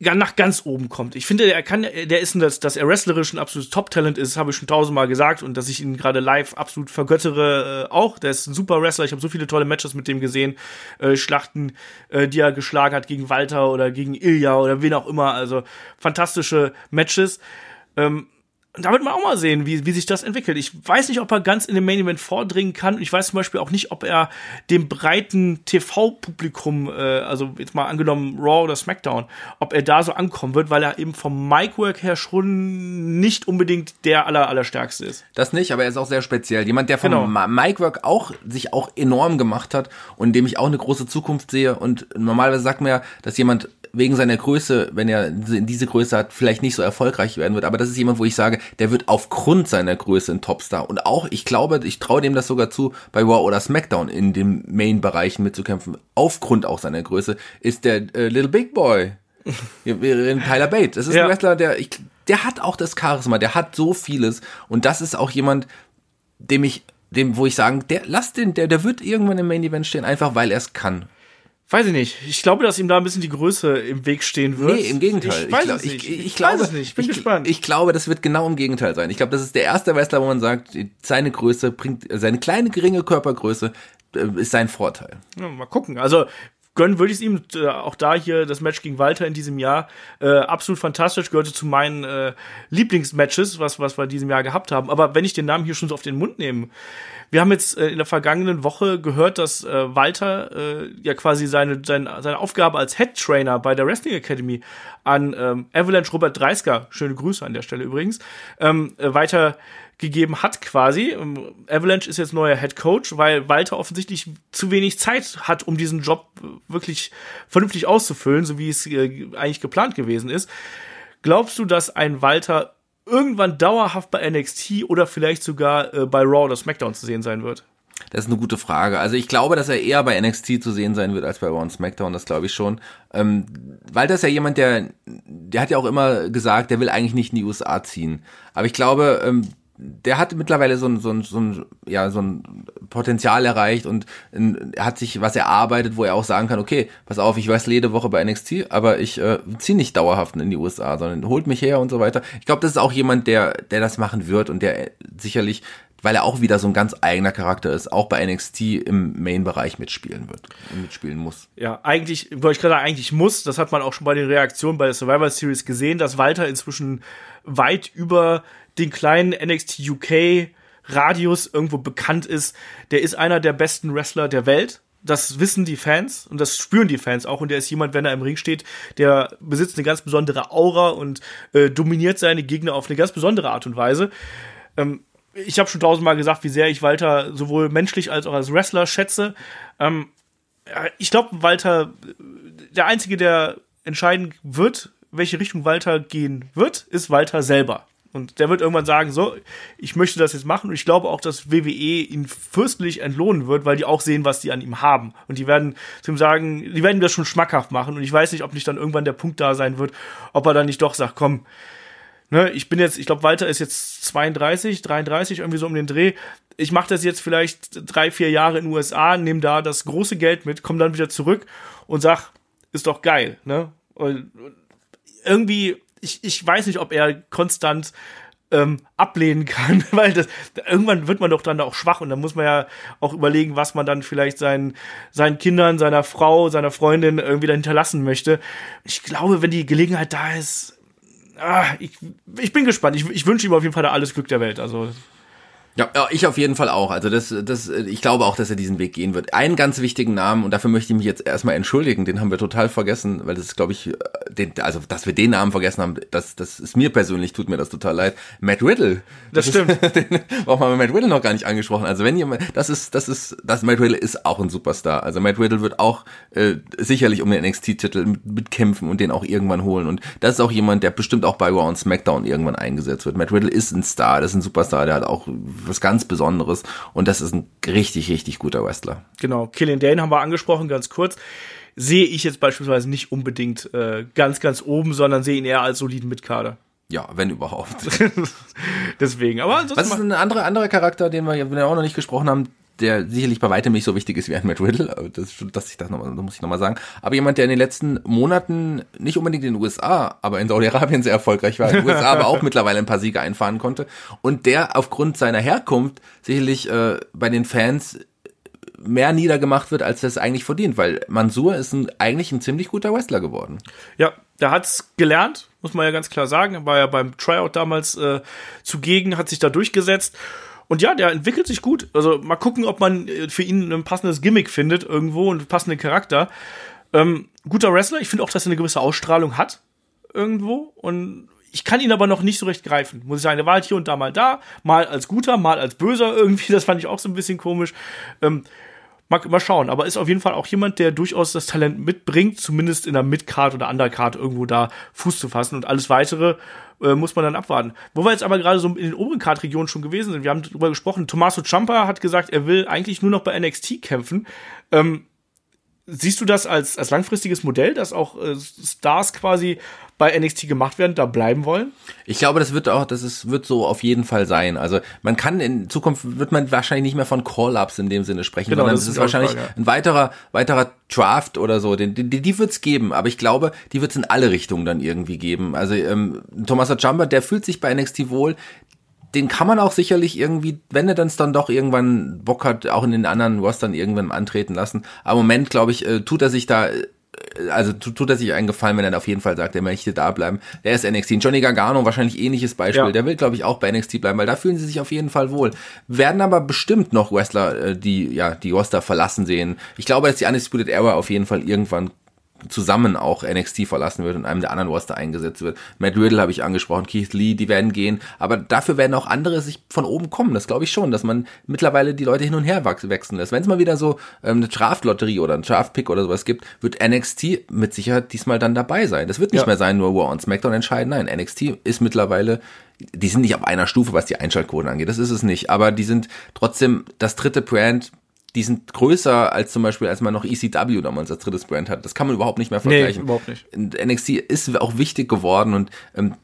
nach ganz oben kommt. Ich finde, er kann, der ist, dass, dass er wrestlerisch ein absolutes Top-Talent ist, habe ich schon tausendmal gesagt und dass ich ihn gerade live absolut vergöttere äh, auch. Der ist ein super Wrestler. Ich habe so viele tolle Matches mit dem gesehen, äh, Schlachten, äh, die er geschlagen hat gegen Walter oder gegen Ilya oder wen auch immer. Also fantastische Matches. Ähm, da wird man auch mal sehen, wie, wie sich das entwickelt. Ich weiß nicht, ob er ganz in den Main Event vordringen kann. Ich weiß zum Beispiel auch nicht, ob er dem breiten TV-Publikum, äh, also jetzt mal angenommen Raw oder SmackDown, ob er da so ankommen wird, weil er eben vom Micwork her schon nicht unbedingt der aller, allerstärkste ist. Das nicht, aber er ist auch sehr speziell. Jemand, der vom genau. Micwork auch, sich auch enorm gemacht hat und dem ich auch eine große Zukunft sehe. Und normalerweise sagt man ja, dass jemand wegen seiner Größe, wenn er diese Größe hat, vielleicht nicht so erfolgreich werden wird. Aber das ist jemand, wo ich sage, der wird aufgrund seiner Größe ein Topstar. Und auch, ich glaube, ich traue dem das sogar zu, bei Raw oder SmackDown in den Main-Bereichen mitzukämpfen. Aufgrund auch seiner Größe ist der äh, Little Big Boy. Reden Tyler Bate. Das ist ja. ein Wrestler, der, ich, der hat auch das Charisma, der hat so vieles. Und das ist auch jemand, dem ich, dem, wo ich sagen, der, lass den, der, der wird irgendwann im Main Event stehen, einfach weil er es kann. Weiß ich nicht. Ich glaube, dass ihm da ein bisschen die Größe im Weg stehen wird. Nee, im Gegenteil. Ich weiß ich, es nicht. Ich, ich, glaube, weiß es nicht. Bin ich, gespannt. Ich glaube, das wird genau im Gegenteil sein. Ich glaube, das ist der erste Wrestler, wo man sagt, seine Größe bringt, seine kleine, geringe Körpergröße äh, ist sein Vorteil. Ja, mal gucken. Also, gönnen würde ich es ihm. Äh, auch da hier das Match gegen Walter in diesem Jahr äh, absolut fantastisch, gehörte zu meinen äh, Lieblingsmatches, was, was wir in diesem Jahr gehabt haben. Aber wenn ich den Namen hier schon so auf den Mund nehme, wir haben jetzt äh, in der vergangenen Woche gehört, dass äh, Walter äh, ja quasi seine, seine, seine Aufgabe als Head Trainer bei der Wrestling Academy an ähm, Avalanche Robert Dreisker, schöne Grüße an der Stelle übrigens, ähm, äh, weitergegeben hat quasi. Ähm, Avalanche ist jetzt neuer Head Coach, weil Walter offensichtlich zu wenig Zeit hat, um diesen Job wirklich vernünftig auszufüllen, so wie es äh, eigentlich geplant gewesen ist. Glaubst du, dass ein Walter irgendwann dauerhaft bei NXT oder vielleicht sogar äh, bei Raw oder SmackDown zu sehen sein wird? Das ist eine gute Frage. Also ich glaube, dass er eher bei NXT zu sehen sein wird als bei Raw und SmackDown, das glaube ich schon. Ähm, weil das ja jemand, der, der hat ja auch immer gesagt, der will eigentlich nicht in die USA ziehen. Aber ich glaube, ähm, der hat mittlerweile so ein, so ein, so ein, ja, so ein Potenzial erreicht und hat sich was erarbeitet, wo er auch sagen kann, okay, pass auf, ich weiß jede Woche bei NXT, aber ich äh, ziehe nicht dauerhaft in die USA, sondern holt mich her und so weiter. Ich glaube, das ist auch jemand, der, der das machen wird und der sicherlich, weil er auch wieder so ein ganz eigener Charakter ist, auch bei NXT im Main-Bereich mitspielen wird, mitspielen muss. Ja, eigentlich, wollte ich gerade sagen, eigentlich muss, das hat man auch schon bei den Reaktionen bei der Survivor Series gesehen, dass Walter inzwischen weit über den kleinen NXT UK Radius irgendwo bekannt ist. Der ist einer der besten Wrestler der Welt. das wissen die Fans und das spüren die Fans auch. Und der ist jemand, wenn er im Ring steht, der besitzt eine ganz besondere Aura und äh, dominiert seine Gegner auf eine ganz besondere Art und Weise. Ähm, ich habe schon tausendmal gesagt, wie sehr ich Walter sowohl menschlich als auch als Wrestler schätze. Ähm, ich glaube, Walter, der Einzige, der entscheiden wird, welche Richtung Walter gehen wird, ist Walter selber. Und der wird irgendwann sagen, so, ich möchte das jetzt machen. Und ich glaube auch, dass WWE ihn fürstlich entlohnen wird, weil die auch sehen, was die an ihm haben. Und die werden zu ihm sagen, die werden das schon schmackhaft machen. Und ich weiß nicht, ob nicht dann irgendwann der Punkt da sein wird, ob er dann nicht doch sagt, komm, ne, ich bin jetzt, ich glaube, Walter ist jetzt 32, 33, irgendwie so um den Dreh. Ich mache das jetzt vielleicht drei, vier Jahre in den USA, nehme da das große Geld mit, komme dann wieder zurück und sag, ist doch geil, ne? Und irgendwie ich, ich weiß nicht, ob er konstant ähm, ablehnen kann, weil das irgendwann wird man doch dann auch schwach und dann muss man ja auch überlegen, was man dann vielleicht seinen seinen Kindern, seiner Frau, seiner Freundin irgendwie dann hinterlassen möchte. Ich glaube, wenn die Gelegenheit da ist, ah, ich, ich bin gespannt. Ich, ich wünsche ihm auf jeden Fall da alles Glück der Welt. Also ja, ich auf jeden Fall auch. Also das, das, ich glaube auch, dass er diesen Weg gehen wird. Einen ganz wichtigen Namen und dafür möchte ich mich jetzt erstmal entschuldigen. Den haben wir total vergessen, weil das ist, glaube ich, den, also dass wir den Namen vergessen haben, das, das ist mir persönlich tut mir das total leid. Matt Riddle. Das, das stimmt. Ist, den, warum haben wir Matt Riddle noch gar nicht angesprochen? Also wenn jemand, das ist, das ist, das Matt Riddle ist auch ein Superstar. Also Matt Riddle wird auch äh, sicherlich um den NXT-Titel mitkämpfen und den auch irgendwann holen. Und das ist auch jemand, der bestimmt auch bei Raw und SmackDown irgendwann eingesetzt wird. Matt Riddle ist ein Star, das ist ein Superstar, der hat auch was ganz Besonderes und das ist ein richtig, richtig guter Wrestler. Genau, Killian Dane haben wir angesprochen, ganz kurz. Sehe ich jetzt beispielsweise nicht unbedingt äh, ganz, ganz oben, sondern sehe ihn eher als soliden Mitkader. Ja, wenn überhaupt. Deswegen, aber Was ist ein anderer, anderer Charakter, den wir, den wir auch noch nicht gesprochen haben, der sicherlich bei weitem nicht so wichtig ist wie ein Matt Riddle, das, das, ich das, noch, das muss ich nochmal sagen, aber jemand, der in den letzten Monaten nicht unbedingt in den USA, aber in Saudi-Arabien sehr erfolgreich war, in den USA aber auch mittlerweile ein paar Siege einfahren konnte und der aufgrund seiner Herkunft sicherlich äh, bei den Fans mehr niedergemacht wird, als das eigentlich verdient, weil Mansur ist ein, eigentlich ein ziemlich guter Wrestler geworden. Ja, der hat's gelernt, muss man ja ganz klar sagen. War ja beim Tryout damals äh, zugegen, hat sich da durchgesetzt und ja, der entwickelt sich gut. Also mal gucken, ob man äh, für ihn ein passendes Gimmick findet irgendwo und einen passenden Charakter. Ähm, guter Wrestler. Ich finde auch, dass er eine gewisse Ausstrahlung hat irgendwo. Und ich kann ihn aber noch nicht so recht greifen. Muss ich sagen, der war halt hier und da mal da. Mal als guter, mal als böser irgendwie. Das fand ich auch so ein bisschen komisch. Ähm, Mal, mal schauen, aber ist auf jeden Fall auch jemand, der durchaus das Talent mitbringt, zumindest in der Midcard oder Undercard irgendwo da Fuß zu fassen und alles weitere äh, muss man dann abwarten. Wo wir jetzt aber gerade so in den oberen Card-Regionen schon gewesen sind, wir haben darüber gesprochen, Tommaso Ciampa hat gesagt, er will eigentlich nur noch bei NXT kämpfen. Ähm, siehst du das als, als langfristiges Modell, dass auch äh, Stars quasi bei NXT gemacht werden, da bleiben wollen? Ich glaube, das wird auch, das ist, wird so auf jeden Fall sein. Also man kann in Zukunft wird man wahrscheinlich nicht mehr von Call-ups in dem Sinne sprechen, genau, sondern es ist, ist wahrscheinlich Frage, ja. ein weiterer, weiterer Draft oder so. Den, die die wird's geben, aber ich glaube, die wird's in alle Richtungen dann irgendwie geben. Also ähm, Thomas Jumper, der fühlt sich bei NXT wohl, den kann man auch sicherlich irgendwie, wenn er dann dann doch irgendwann Bock hat, auch in den anderen Rostern irgendwann antreten lassen. Aber im Moment, glaube ich, äh, tut er sich da also tut er sich einen Gefallen, wenn er auf jeden Fall sagt, er möchte da bleiben. Der ist NXT. Und Johnny Gargano, wahrscheinlich ähnliches Beispiel. Ja. Der will, glaube ich, auch bei NXT bleiben, weil da fühlen sie sich auf jeden Fall wohl. Werden aber bestimmt noch Wrestler, äh, die ja die Roster verlassen sehen. Ich glaube, dass die Undisputed Era auf jeden Fall irgendwann zusammen auch NXT verlassen wird und einem der anderen Roster eingesetzt wird. Matt Riddle habe ich angesprochen, Keith Lee, die werden gehen, aber dafür werden auch andere sich von oben kommen. Das glaube ich schon, dass man mittlerweile die Leute hin und her wechseln lässt. Wenn es mal wieder so ähm, eine Draftlotterie oder ein Draftpick oder sowas gibt, wird NXT mit Sicherheit diesmal dann dabei sein. Das wird nicht ja. mehr sein, nur War und SmackDown entscheiden. Nein, NXT ist mittlerweile die sind nicht auf einer Stufe, was die Einschaltquoten angeht. Das ist es nicht. Aber die sind trotzdem das dritte Brand die sind größer als zum Beispiel, als man noch ECW damals als drittes Brand hat. Das kann man überhaupt nicht mehr vergleichen. Nee, überhaupt nicht. NXT ist auch wichtig geworden und ähm,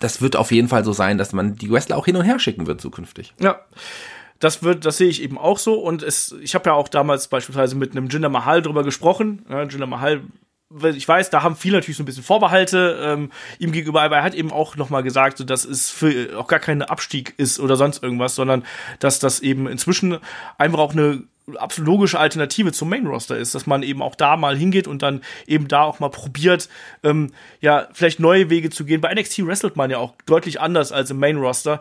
das wird auf jeden Fall so sein, dass man die Wrestler auch hin und her schicken wird zukünftig. Ja. Das wird, das sehe ich eben auch so. Und es, ich habe ja auch damals beispielsweise mit einem Jinder Mahal drüber gesprochen. Ja, Jinder Mahal ich weiß, da haben viele natürlich so ein bisschen Vorbehalte ähm, ihm gegenüber, aber er hat eben auch nochmal gesagt, so, dass es für auch gar kein Abstieg ist oder sonst irgendwas, sondern dass das eben inzwischen einfach auch eine absolut logische Alternative zum Main Roster ist, dass man eben auch da mal hingeht und dann eben da auch mal probiert, ähm, ja, vielleicht neue Wege zu gehen. Bei NXT wrestelt man ja auch deutlich anders als im Main Roster.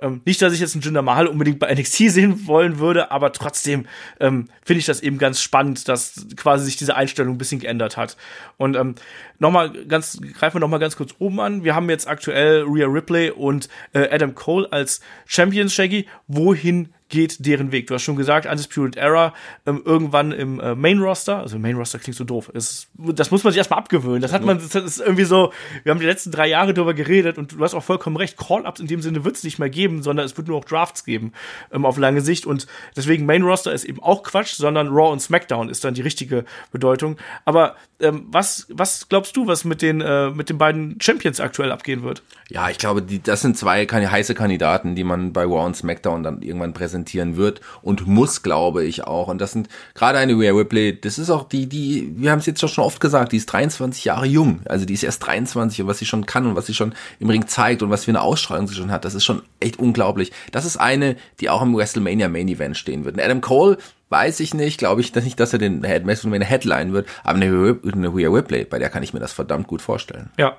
Ähm, nicht, dass ich jetzt einen Jinder Mahal unbedingt bei NXT sehen wollen würde, aber trotzdem ähm, finde ich das eben ganz spannend, dass quasi sich diese Einstellung ein bisschen geändert hat. Und ähm, nochmal ganz, greifen wir nochmal ganz kurz oben an. Wir haben jetzt aktuell Rhea Ripley und äh, Adam Cole als Champions, Shaggy. Wohin geht deren Weg. Du hast schon gesagt, Undisputed Era ähm, irgendwann im äh, Main Roster, also Main Roster klingt so doof. Es, das muss man sich erstmal abgewöhnen. Das hat man, das ist irgendwie so, wir haben die letzten drei Jahre darüber geredet und du hast auch vollkommen recht, Call-Ups in dem Sinne wird es nicht mehr geben, sondern es wird nur noch Drafts geben ähm, auf lange Sicht und deswegen Main Roster ist eben auch Quatsch, sondern Raw und SmackDown ist dann die richtige Bedeutung. Aber ähm, was, was glaubst du, was mit den, äh, mit den beiden Champions aktuell abgehen wird? Ja, ich glaube, die, das sind zwei heiße Kandidaten, die man bei Raw und SmackDown dann irgendwann präsentieren wird und muss, glaube ich auch. Und das sind gerade eine Rhea Ripley, das ist auch die, die, wir haben es jetzt schon oft gesagt, die ist 23 Jahre jung. Also die ist erst 23 und was sie schon kann und was sie schon im Ring zeigt und was für eine Ausstrahlung sie schon hat, das ist schon echt unglaublich. Das ist eine, die auch im WrestleMania Main Event stehen wird. Und Adam Cole weiß ich nicht, glaube ich nicht, dass er den WrestleMania Headline wird, aber eine, eine Rhea Ripley, bei der kann ich mir das verdammt gut vorstellen. Ja.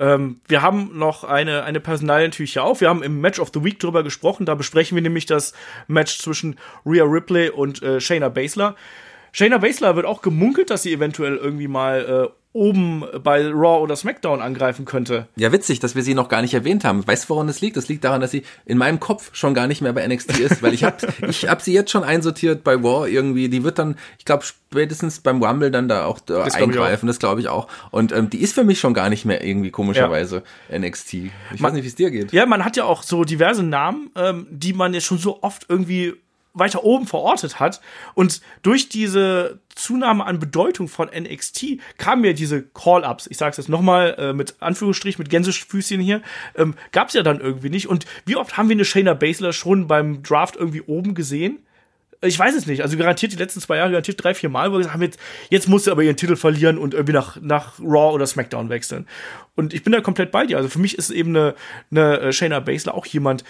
Ähm, wir haben noch eine, eine Personalie natürlich hier auf. Wir haben im Match of the Week drüber gesprochen. Da besprechen wir nämlich das Match zwischen Rhea Ripley und äh, Shayna Baszler. Shayna Baszler wird auch gemunkelt, dass sie eventuell irgendwie mal äh, oben bei Raw oder SmackDown angreifen könnte. Ja, witzig, dass wir sie noch gar nicht erwähnt haben. Weißt du, woran das liegt? Das liegt daran, dass sie in meinem Kopf schon gar nicht mehr bei NXT ist, weil ich hab, ich hab sie jetzt schon einsortiert bei Raw irgendwie. Die wird dann, ich glaube, spätestens beim Rumble dann da auch da das eingreifen, das glaube ich auch. Und ähm, die ist für mich schon gar nicht mehr irgendwie komischerweise ja. NXT. Ich man, weiß nicht, wie es dir geht. Ja, man hat ja auch so diverse Namen, ähm, die man jetzt schon so oft irgendwie weiter oben verortet hat. Und durch diese Zunahme an Bedeutung von NXT kamen ja diese Call-Ups. Ich sage es jetzt nochmal äh, mit Anführungsstrich, mit Gänsefüßchen hier. Ähm, Gab es ja dann irgendwie nicht. Und wie oft haben wir eine Shayna Baszler schon beim Draft irgendwie oben gesehen? Ich weiß es nicht. Also garantiert die letzten zwei Jahre, garantiert drei, vier Mal, wo wir gesagt haben, jetzt, jetzt muss sie aber ihren Titel verlieren und irgendwie nach, nach Raw oder SmackDown wechseln. Und ich bin da komplett bei dir. Also für mich ist eben eine, eine Shayna Baszler auch jemand,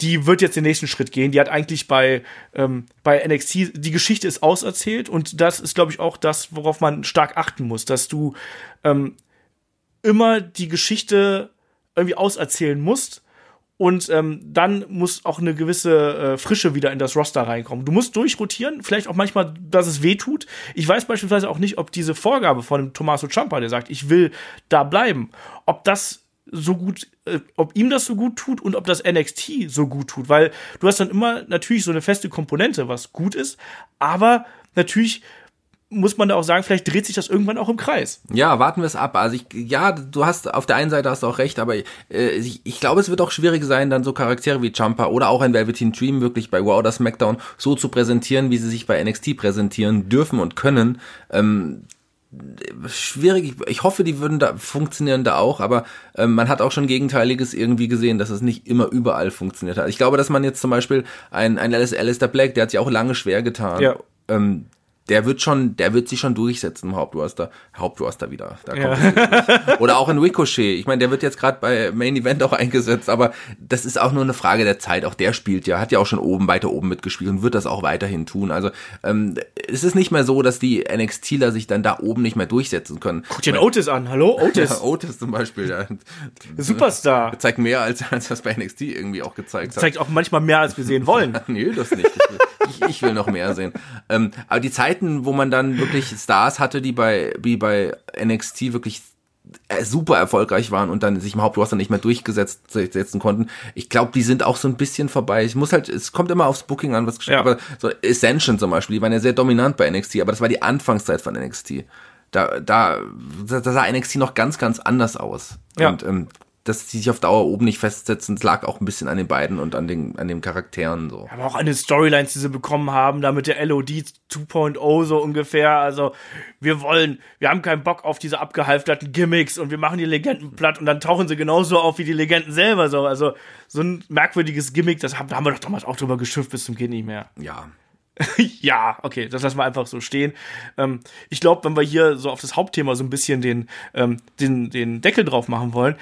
die wird jetzt den nächsten Schritt gehen. Die hat eigentlich bei, ähm, bei NXT, die Geschichte ist auserzählt und das ist, glaube ich, auch das, worauf man stark achten muss, dass du ähm, immer die Geschichte irgendwie auserzählen musst und ähm, dann muss auch eine gewisse äh, Frische wieder in das Roster reinkommen. Du musst durchrotieren, vielleicht auch manchmal, dass es weh tut. Ich weiß beispielsweise auch nicht, ob diese Vorgabe von Tommaso Ciampa, der sagt, ich will da bleiben, ob das so gut, äh, ob ihm das so gut tut und ob das NXT so gut tut, weil du hast dann immer natürlich so eine feste Komponente, was gut ist, aber natürlich muss man da auch sagen, vielleicht dreht sich das irgendwann auch im Kreis. Ja, warten wir es ab. Also ich, ja, du hast auf der einen Seite hast du auch recht, aber äh, ich, ich glaube, es wird auch schwierig sein, dann so Charaktere wie Jumper oder auch ein Velveteen Dream wirklich bei Raw oder SmackDown so zu präsentieren, wie sie sich bei NXT präsentieren dürfen und können. Ähm, schwierig. Ich, hoffe, die würden da funktionieren da auch, aber ähm, man hat auch schon Gegenteiliges irgendwie gesehen, dass es nicht immer überall funktioniert hat. Ich glaube, dass man jetzt zum Beispiel ein, ein Alistair Black, der hat sich auch lange schwer getan. Ja. Ähm, der wird schon, der wird sich schon durchsetzen im Hauptroster. Hauptroster wieder. Da kommt ja. Oder auch in Ricochet. Ich meine, der wird jetzt gerade bei Main Event auch eingesetzt, aber das ist auch nur eine Frage der Zeit. Auch der spielt ja, hat ja auch schon oben, weiter oben mitgespielt und wird das auch weiterhin tun. Also ähm, es ist nicht mehr so, dass die NXTler sich dann da oben nicht mehr durchsetzen können. Guck dir den Otis an, hallo? Otis. Ja, Otis zum Beispiel, ja. Superstar. Zeigt mehr, als, als das bei NXT irgendwie auch gezeigt hat. Zeigt auch manchmal mehr, als wir sehen wollen. nee, das nicht. Ich, ich, will noch mehr sehen. Ähm, aber die Zeiten, wo man dann wirklich Stars hatte, die bei, wie bei NXT wirklich äh, super erfolgreich waren und dann sich im Hauptroster nicht mehr durchgesetzt setzen konnten. Ich glaube, die sind auch so ein bisschen vorbei. Ich muss halt, es kommt immer aufs Booking an, was ja. aber so Ascension zum Beispiel, die waren ja sehr dominant bei NXT, aber das war die Anfangszeit von NXT. Da, da, da sah NXT noch ganz, ganz anders aus. Ja. Und ähm, dass die sich auf Dauer oben nicht festsetzen, das lag auch ein bisschen an den beiden und an den, an den Charakteren so. Aber auch an den Storylines, die sie bekommen haben, da mit der LOD 2.0 so ungefähr. Also, wir wollen, wir haben keinen Bock auf diese abgehalfterten Gimmicks und wir machen die Legenden platt und dann tauchen sie genauso auf wie die Legenden selber so. Also, so ein merkwürdiges Gimmick, das haben, da haben wir doch damals auch drüber geschimpft bis zum Geht nicht mehr. Ja. ja, okay, das lassen wir einfach so stehen. Ähm, ich glaube, wenn wir hier so auf das Hauptthema so ein bisschen den, ähm, den, den Deckel drauf machen wollen,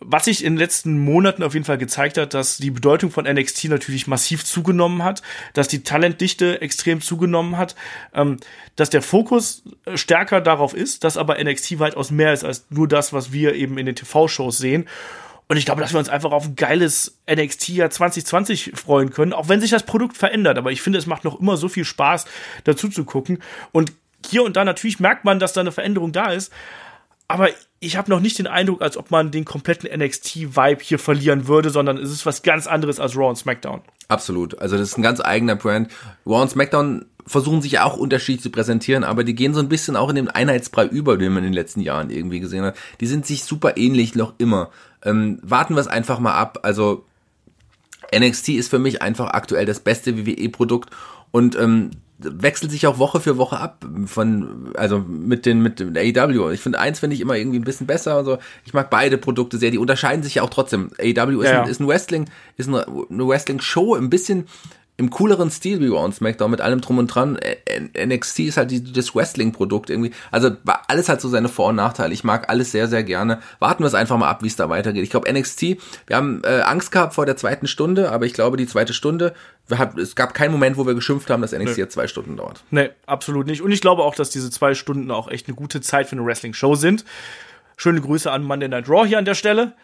was sich in den letzten Monaten auf jeden Fall gezeigt hat, dass die Bedeutung von NXT natürlich massiv zugenommen hat, dass die Talentdichte extrem zugenommen hat, ähm, dass der Fokus stärker darauf ist, dass aber NXT weitaus mehr ist als nur das, was wir eben in den TV-Shows sehen. Und ich glaube, dass wir uns einfach auf ein geiles NXT Jahr 2020 freuen können, auch wenn sich das Produkt verändert. Aber ich finde, es macht noch immer so viel Spaß, dazu zu gucken. Und hier und da natürlich merkt man, dass da eine Veränderung da ist. Aber ich habe noch nicht den Eindruck, als ob man den kompletten NXT-Vibe hier verlieren würde, sondern es ist was ganz anderes als Raw und SmackDown. Absolut. Also das ist ein ganz eigener Brand. Raw und SmackDown versuchen sich auch unterschiedlich zu präsentieren, aber die gehen so ein bisschen auch in den Einheitsbrei über, den man in den letzten Jahren irgendwie gesehen hat. Die sind sich super ähnlich noch immer. Ähm, warten wir es einfach mal ab. Also NXT ist für mich einfach aktuell das beste WWE-Produkt und ähm, wechselt sich auch Woche für Woche ab von also mit den mit dem AEW. Ich finde eins finde ich immer irgendwie ein bisschen besser. Also ich mag beide Produkte sehr. Die unterscheiden sich ja auch trotzdem. AEW ist, Ja, ja. ein, ist ein Wrestling ist eine Wrestling Show ein bisschen im cooleren Stil wie Raw und SmackDown mit allem drum und dran. NXT ist halt die, das Wrestling-Produkt irgendwie. Also alles hat so seine Vor- und Nachteile. Ich mag alles sehr, sehr gerne. Warten wir es einfach mal ab, wie es da weitergeht. Ich glaube NXT, wir haben äh, Angst gehabt vor der zweiten Stunde, aber ich glaube die zweite Stunde, hab, es gab keinen Moment, wo wir geschimpft haben, dass NXT jetzt zwei Stunden dauert. Nee, absolut nicht. Und ich glaube auch, dass diese zwei Stunden auch echt eine gute Zeit für eine Wrestling-Show sind. Schöne Grüße an Monday Night Raw hier an der Stelle.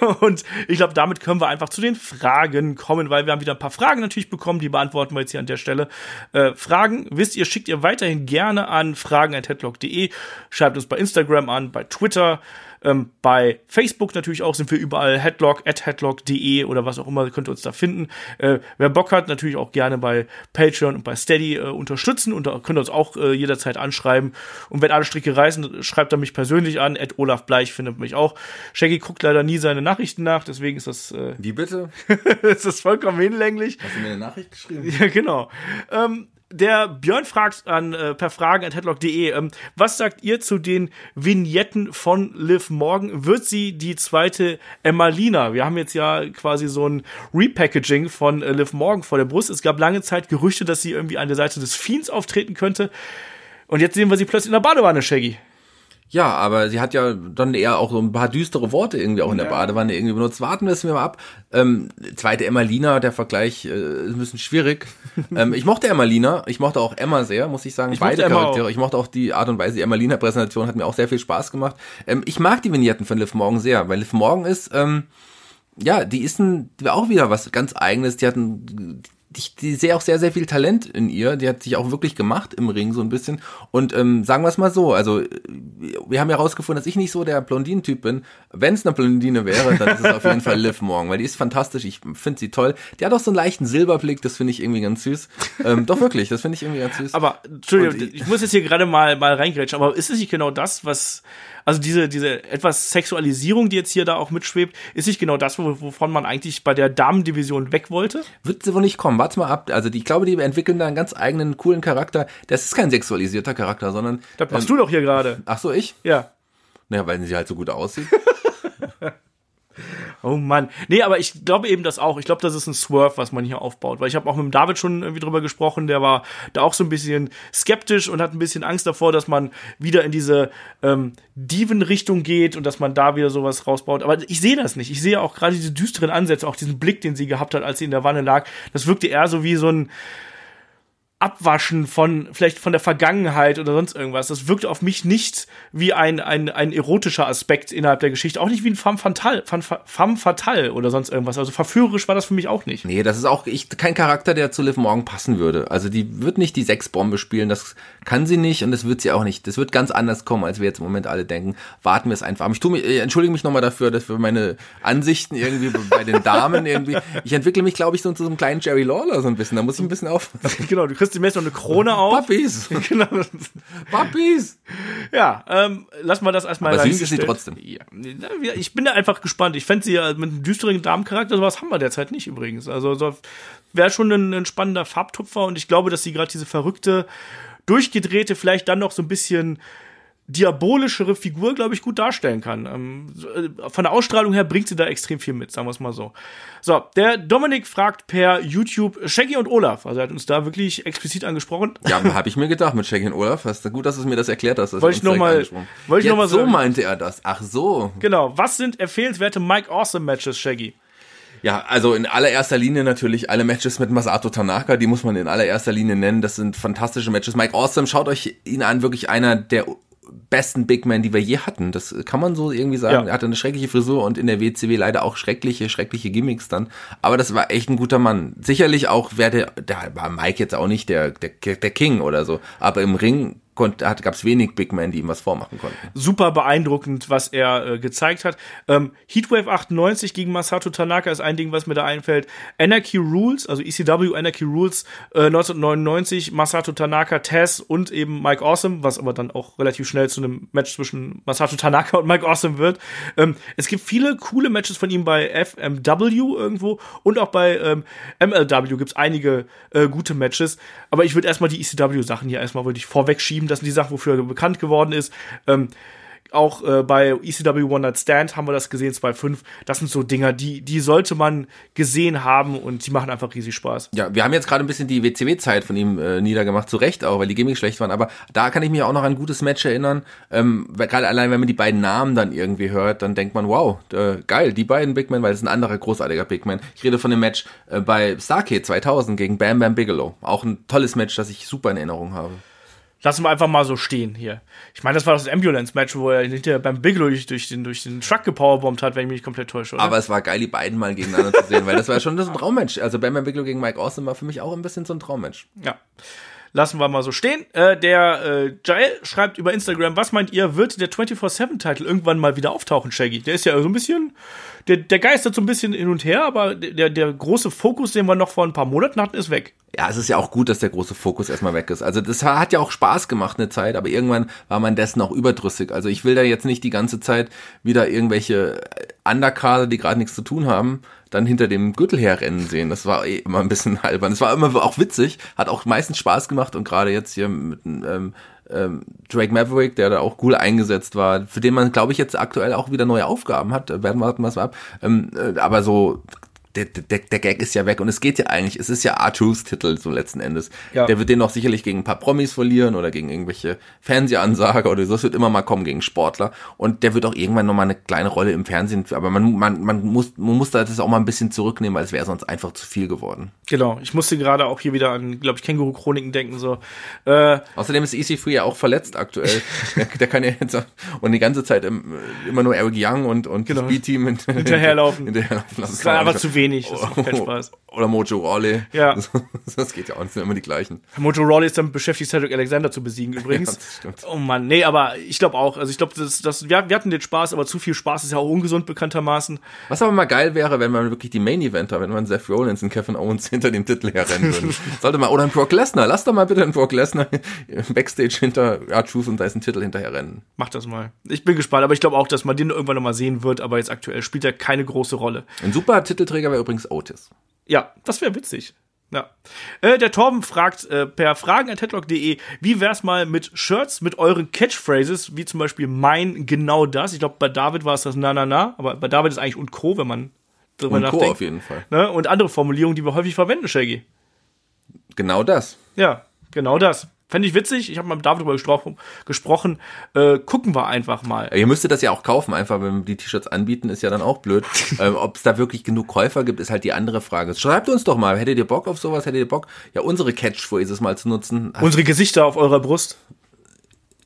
Und ich glaube, damit können wir einfach zu den Fragen kommen, weil wir haben wieder ein paar Fragen natürlich bekommen, die beantworten wir jetzt hier an der Stelle. Äh, Fragen, wisst ihr, schickt ihr weiterhin gerne an fragen.headlock.de, schreibt uns bei Instagram an, bei Twitter, ähm, bei Facebook natürlich auch sind wir überall headlock at headlock.de oder was auch immer, könnt ihr uns da finden. Äh, wer Bock hat, natürlich auch gerne bei Patreon und bei Steady äh, unterstützen und da könnt ihr uns auch äh, jederzeit anschreiben. Und wenn alle Stricke reißen, schreibt er mich persönlich an, at Olaf Bleich findet mich auch. Shaggy guckt leider nie seine Nachrichten nach, deswegen ist das, äh, Wie bitte? ist das vollkommen hinlänglich. Hast du mir eine Nachricht geschrieben? Ja, genau. Ähm, der Björn fragt an äh, per Fragen at headlock.de, ähm, was sagt ihr zu den Vignetten von Liv Morgan? Wird sie die zweite Emmalina? Wir haben jetzt ja quasi so ein Repackaging von äh, Liv Morgan vor der Brust. Es gab lange Zeit Gerüchte, dass sie irgendwie an der Seite des Fiends auftreten könnte. Und jetzt sehen wir sie plötzlich in der Badewanne, Shaggy. Ja, aber sie hat ja dann eher auch so ein paar düstere Worte irgendwie auch in der Ja. Badewanne irgendwie benutzt. Warten wir es mir mal ab. Ähm, zweite Emmalina, der Vergleich äh, ist ein bisschen schwierig. ähm, ich mochte Emmalina, ich mochte auch Emma sehr, muss ich sagen. Ich Beide Charaktere. auch. Ich mochte auch die Art und Weise, die Emmalina-Präsentation hat mir auch sehr viel Spaß gemacht. Ähm, ich mag die Vignetten von Liv Morgan sehr, weil Liv Morgan ist, ähm, ja, die ist ein, die war auch wieder was ganz eigenes. Die hat ein, ich die sehe auch sehr, sehr viel Talent in ihr. Die hat sich auch wirklich gemacht im Ring so ein bisschen. Und ähm, sagen wir es mal so, also wir haben ja herausgefunden, dass ich nicht so der Blondinen-Typ bin. Wenn es eine Blondine wäre, dann ist es auf jeden Fall Liv Morgan, weil die ist fantastisch. Ich finde sie toll. Die hat auch so einen leichten Silberblick, das finde ich irgendwie ganz süß. Ähm, doch wirklich, das finde ich irgendwie ganz süß. Aber, Entschuldigung, ich- ich muss jetzt hier gerade mal, mal reingrätschen, aber ist es nicht genau das, was, also diese, diese etwas Sexualisierung, die jetzt hier da auch mitschwebt, ist nicht genau das, wo- wovon man eigentlich bei der Damendivision weg wollte? Wird sie wohl nicht kommen. Warte mal ab. Also die, ich glaube, die entwickeln da einen ganz eigenen, coolen Charakter. Das ist kein sexualisierter Charakter, sondern. Das machst ähm, du doch hier gerade. Ach so, ich? Ja. Naja, weil sie halt so gut aussieht. Oh Mann. Nee, aber ich glaube eben das auch. Ich glaube, das ist ein Swerve, was man hier aufbaut. Weil ich habe auch mit dem David schon irgendwie drüber gesprochen, der war da auch so ein bisschen skeptisch und hat ein bisschen Angst davor, dass man wieder in diese ähm, Diven-Richtung geht und dass man da wieder sowas rausbaut. Aber ich sehe das nicht. Ich sehe auch gerade diese düsteren Ansätze, auch diesen Blick, den sie gehabt hat, als sie in der Wanne lag. Das wirkte eher so wie so ein Abwaschen von vielleicht von der Vergangenheit oder sonst irgendwas. Das wirkte auf mich nicht wie ein, ein, ein erotischer Aspekt innerhalb der Geschichte, auch nicht wie ein femme fatale, femme fatale oder sonst irgendwas. Also verführerisch war das für mich auch nicht. Nee, das ist auch ich, kein Charakter, der zu Liv Morgan passen würde. Also die wird nicht die Sexbombe spielen, das kann sie nicht und das wird sie auch nicht. Das wird ganz anders kommen, als wir jetzt im Moment alle denken. Warten wir es einfach. Ich tu mich, ich entschuldige mich nochmal dafür, dass für meine Ansichten irgendwie bei den Damen irgendwie. Ich entwickle mich, glaube ich, so zu so einem kleinen Jerry Lawler so ein bisschen. Da muss ich ein bisschen aufpassen. Genau, du kriegst demnächst noch eine Krone auf. Puppies! genau. Puppies! Ja, ähm, lass mal das erstmal Aber süß ist sie trotzdem. Ja, ich bin da einfach gespannt. Ich fände sie ja mit einem düsteren Damencharakter, sowas haben wir derzeit nicht übrigens. Also so, wäre schon ein, ein spannender Farbtupfer und ich glaube, dass sie gerade diese verrückte, durchgedrehte, vielleicht dann noch so ein bisschen diabolischere Figur, glaube ich, gut darstellen kann. Ähm, äh, von der Ausstrahlung her bringt sie da extrem viel mit, sagen wir es mal so. So, der Dominik fragt per YouTube Shaggy und Olaf. Also er hat uns da wirklich explizit angesprochen. Ja, habe ich mir gedacht mit Shaggy und Olaf. Hast du gut, dass du mir das erklärt hast. Wollte ich uns noch direkt mal- angesprochen. wollte ich noch mal so sagen. meinte er das. Ach so. Genau. Was sind empfehlenswerte Mike Awesome Matches, Shaggy? Ja, also in allererster Linie natürlich alle Matches mit Masato Tanaka, die muss man in allererster Linie nennen. Das sind fantastische Matches. Mike Awesome, schaut euch ihn an, wirklich einer der besten Big Men, die wir je hatten. Das kann man so irgendwie sagen. Ja. Er hatte eine schreckliche Frisur und in der WCW leider auch schreckliche, schreckliche Gimmicks dann. Aber das war echt ein guter Mann. Sicherlich auch, wer der, da war Mike jetzt auch nicht der, der, der King oder so. Aber im Ring gab es wenig Big Men, die ihm was vormachen konnten. Super beeindruckend, was er äh, gezeigt hat. Ähm, Heatwave 98 gegen Masato Tanaka ist ein Ding, was mir da einfällt. Anarchy Rules, also ECW Anarchy Rules äh, 1999, Masato Tanaka, Taz und eben Mike Awesome, was aber dann auch relativ schnell zu einem Match zwischen Masato Tanaka und Mike Awesome wird. Ähm, es gibt viele coole Matches von ihm bei FMW irgendwo und auch bei ähm, MLW gibt's einige äh, gute Matches. Aber ich würde erstmal die ECW-Sachen hier erstmal würde ich vorwegschieben. Das sind die Sachen, wofür er bekannt geworden ist. Ähm, auch äh, bei ECW One Night Stand haben wir das gesehen, 2.5. Das sind so Dinger, die, die sollte man gesehen haben und die machen einfach riesig Spaß. Ja, wir haben jetzt gerade ein bisschen die WCW-Zeit von ihm äh, niedergemacht, zu Recht auch, weil die Gimmicks schlecht waren, aber da kann ich mich auch noch an ein gutes Match erinnern. Ähm, gerade allein, wenn man die beiden Namen dann irgendwie hört, dann denkt man, wow, äh, geil, die beiden Big Men, weil das ist ein anderer großartiger Big Man. Ich rede von dem Match äh, bei Starcade 2000 gegen Bam Bam Bigelow. Auch ein tolles Match, das ich super in Erinnerung habe. Lassen wir einfach mal so stehen hier. Ich meine, das war das Ambulance-Match, wo er hinterher beim Bigelow durch, durch, den, durch den Truck gepowerbombt hat, wenn ich mich nicht komplett täusche. Oder? Aber es war geil, die beiden mal gegeneinander zu sehen, weil das war schon das ein Traummatch. Also Bam Bam Bigelow gegen Mike Awesome war für mich auch ein bisschen so ein Traummatch. Ja. Lassen wir mal so stehen. Äh, der äh, Jael schreibt über Instagram, was meint ihr, wird der 24-7-Titel irgendwann mal wieder auftauchen, Shaggy? Der ist ja so ein bisschen, der, der geistert so ein bisschen hin und her, aber der, der große Fokus, den wir noch vor ein paar Monaten hatten, ist weg. Ja, es ist ja auch gut, dass der große Fokus erstmal weg ist. Also das hat ja auch Spaß gemacht eine Zeit, aber irgendwann war man dessen auch überdrüssig. Also ich will da jetzt nicht die ganze Zeit wieder irgendwelche Underkader, die gerade nichts zu tun haben, dann hinter dem Gürtel herrennen sehen. Das war eh immer ein bisschen albern. Es war immer auch witzig, hat auch meistens Spaß gemacht und gerade jetzt hier mit ähm, ähm, Drake Maverick, der da auch cool eingesetzt war, für den man, glaube ich, jetzt aktuell auch wieder neue Aufgaben hat. Werden wir wir ab. Ähm, äh, aber so der, der, der Gag ist ja weg und es geht ja eigentlich, es ist ja Artus Titel so letzten Endes. Ja. Der wird den auch sicherlich gegen ein paar Promis verlieren oder gegen irgendwelche Fernsehansager oder so. Das wird immer mal kommen gegen Sportler und der wird auch irgendwann nochmal eine kleine Rolle im Fernsehen, aber man, man, man, muss, man muss da das auch mal ein bisschen zurücknehmen, weil es wäre sonst einfach zu viel geworden. Genau. Ich musste gerade auch hier wieder an, glaube ich, Känguru-Chroniken denken, so. Äh, Außerdem ist EC3 ja auch verletzt aktuell. der, der kann ja jetzt und die ganze Zeit im, immer nur Eric Young und, und Genau. das B-Team hint- Hinterherlaufen. hinterherlaufen. das ist aber zu wenig. Das macht keinen Spaß. Oder Mojo Rawley. Ja. Das, das geht ja auch, das sind immer die gleichen. Mojo Rawley ist damit beschäftigt, Cedric Alexander zu besiegen übrigens. Ja. Oh Mann, nee, aber ich glaube auch. Also ich glaube, das, das, wir, wir hatten den Spaß, aber zu viel Spaß ist ja auch ungesund bekanntermaßen. Was aber mal geil wäre, wenn man wirklich die Main Eventer, wenn man Seth Rollins und Kevin Owens hinter dem Titel herrennen würden. Sollte mal, oder ein Brock Lesnar. Lass doch mal bitte einen Brock Lesnar Backstage hinter R-Truth und Dyson Titel hinterher rennen. Mach das mal. Ich bin gespannt, aber ich glaube auch, dass man den irgendwann noch mal sehen wird, aber jetzt aktuell spielt er keine große Rolle. Ein super Titelträger wäre übrigens Otis. Ja, das wäre witzig. Ja. Äh, der Torben fragt äh, per fragen.headlock.de, wie wär's mal mit Shirts mit euren Catchphrases, wie zum Beispiel mein genau das. Ich glaube, bei David war es das na na na, aber bei David ist eigentlich und Co., wenn man drüber Und Co. nachdenkt. auf jeden Fall. Ne? Und andere Formulierungen, die wir häufig verwenden, Shaggy. Genau das. Ja, genau das. Fände ich witzig. Ich habe mit David darüber gespro gesprochen. Äh, gucken wir einfach mal. Ihr müsstet das ja auch kaufen, einfach wenn wir die T-Shirts anbieten, ist ja dann auch blöd. ähm, Ob es da wirklich genug Käufer gibt, ist halt die andere Frage. Schreibt uns doch mal, hättet ihr Bock auf sowas? Hättet ihr Bock, ja, unsere Catchphrases mal zu nutzen? Unsere Gesichter auf eurer Brust.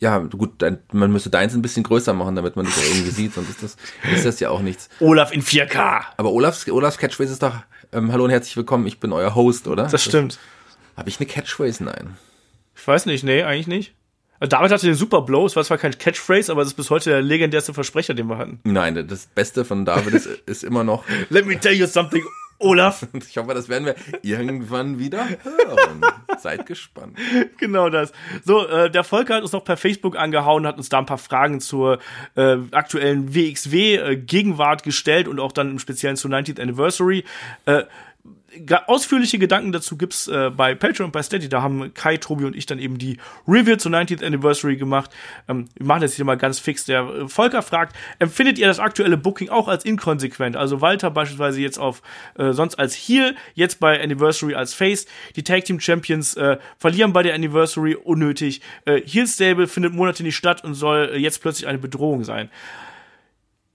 Ja, gut, dann, man müsste deins ein bisschen größer machen, damit man dich auch irgendwie sieht, sonst ist das, ist das ja auch nichts. Olaf in 4K. Aber Olafs, Olafs Catchphrase ist doch, ähm, hallo und herzlich willkommen, ich bin euer Host, oder? Das stimmt. Habe ich eine Catchphrase? Nein. Ich weiß nicht, nee, eigentlich nicht. Also David hatte den Super Blow, es war zwar kein Catchphrase, aber es ist bis heute der legendärste Versprecher, den wir hatten. Nein, das Beste von David ist, ist immer noch, Let me tell you something, Olaf. ich hoffe, das werden wir irgendwann wieder hören. Seid gespannt. genau das. So, äh, der Volker hat uns noch per Facebook angehauen, hat uns da ein paar Fragen zur äh, aktuellen WXW-Gegenwart gestellt und auch dann im Speziellen zur 90th Anniversary. Äh, ausführliche Gedanken dazu gibt's äh, bei Patreon und bei Steady. Da haben Kai, Tobi und ich dann eben die Review zur 90th Anniversary gemacht. Ähm, wir machen das hier mal ganz fix. Der äh, Volker fragt, empfindet ihr das aktuelle Booking auch als inkonsequent? Also Walter beispielsweise jetzt auf äh, sonst als Heel, jetzt bei Anniversary als Face. Die Tag Team Champions äh, verlieren bei der Anniversary unnötig. Äh, Heel Stable findet Monate nicht statt und soll äh, jetzt plötzlich eine Bedrohung sein.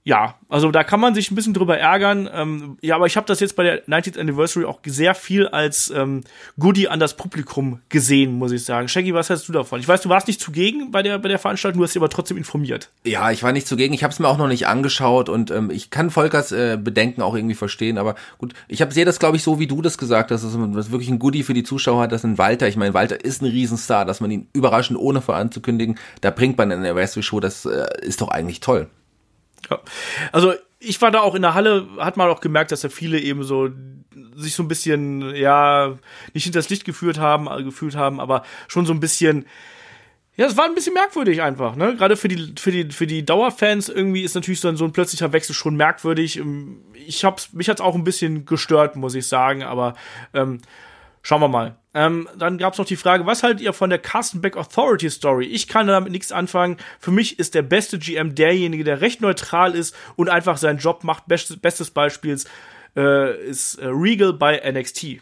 Ja, also da kann man sich ein bisschen drüber ärgern. Ähm, ja, aber ich habe das jetzt bei der 90th Anniversary auch sehr viel als ähm, Goodie an das Publikum gesehen, muss ich sagen. Shaggy, was hältst du davon? Ich weiß, du warst nicht zugegen bei der bei der Veranstaltung, du hast dich aber trotzdem informiert. Ja, ich war nicht zugegen. Ich habe es mir auch noch nicht angeschaut und ähm, ich kann Volkers äh, Bedenken auch irgendwie verstehen. Aber gut, ich habe sehe das, glaube ich, so wie du das gesagt hast, dass es wirklich ein Goodie für die Zuschauer hat. Das ist ein Walter. Ich meine, Walter ist ein Riesenstar, dass man ihn überraschend ohne voranzukündigen, da bringt man in der Anniversary Show. Das äh, ist doch eigentlich toll. Ja. Also ich war da auch in der Halle, hat man auch gemerkt, dass da viele eben so sich so ein bisschen, ja, nicht hinters Licht geführt haben, äh, gefühlt haben, aber schon so ein bisschen, ja, es war ein bisschen merkwürdig einfach, ne? Gerade für die, für die, für die Dauerfans irgendwie ist natürlich so ein, so ein plötzlicher Wechsel schon merkwürdig. Ähm, ich hab's, mich hat's auch ein bisschen gestört, muss ich sagen, aber ähm, Schauen wir mal. Ähm, dann gab es noch die Frage, was haltet ihr von der Carsten Beck Authority Story? Ich kann damit nichts anfangen. Für mich ist der beste GM derjenige, der recht neutral ist und einfach seinen Job macht. Bestes, bestes Beispiel äh, ist äh, Regal bei NXT.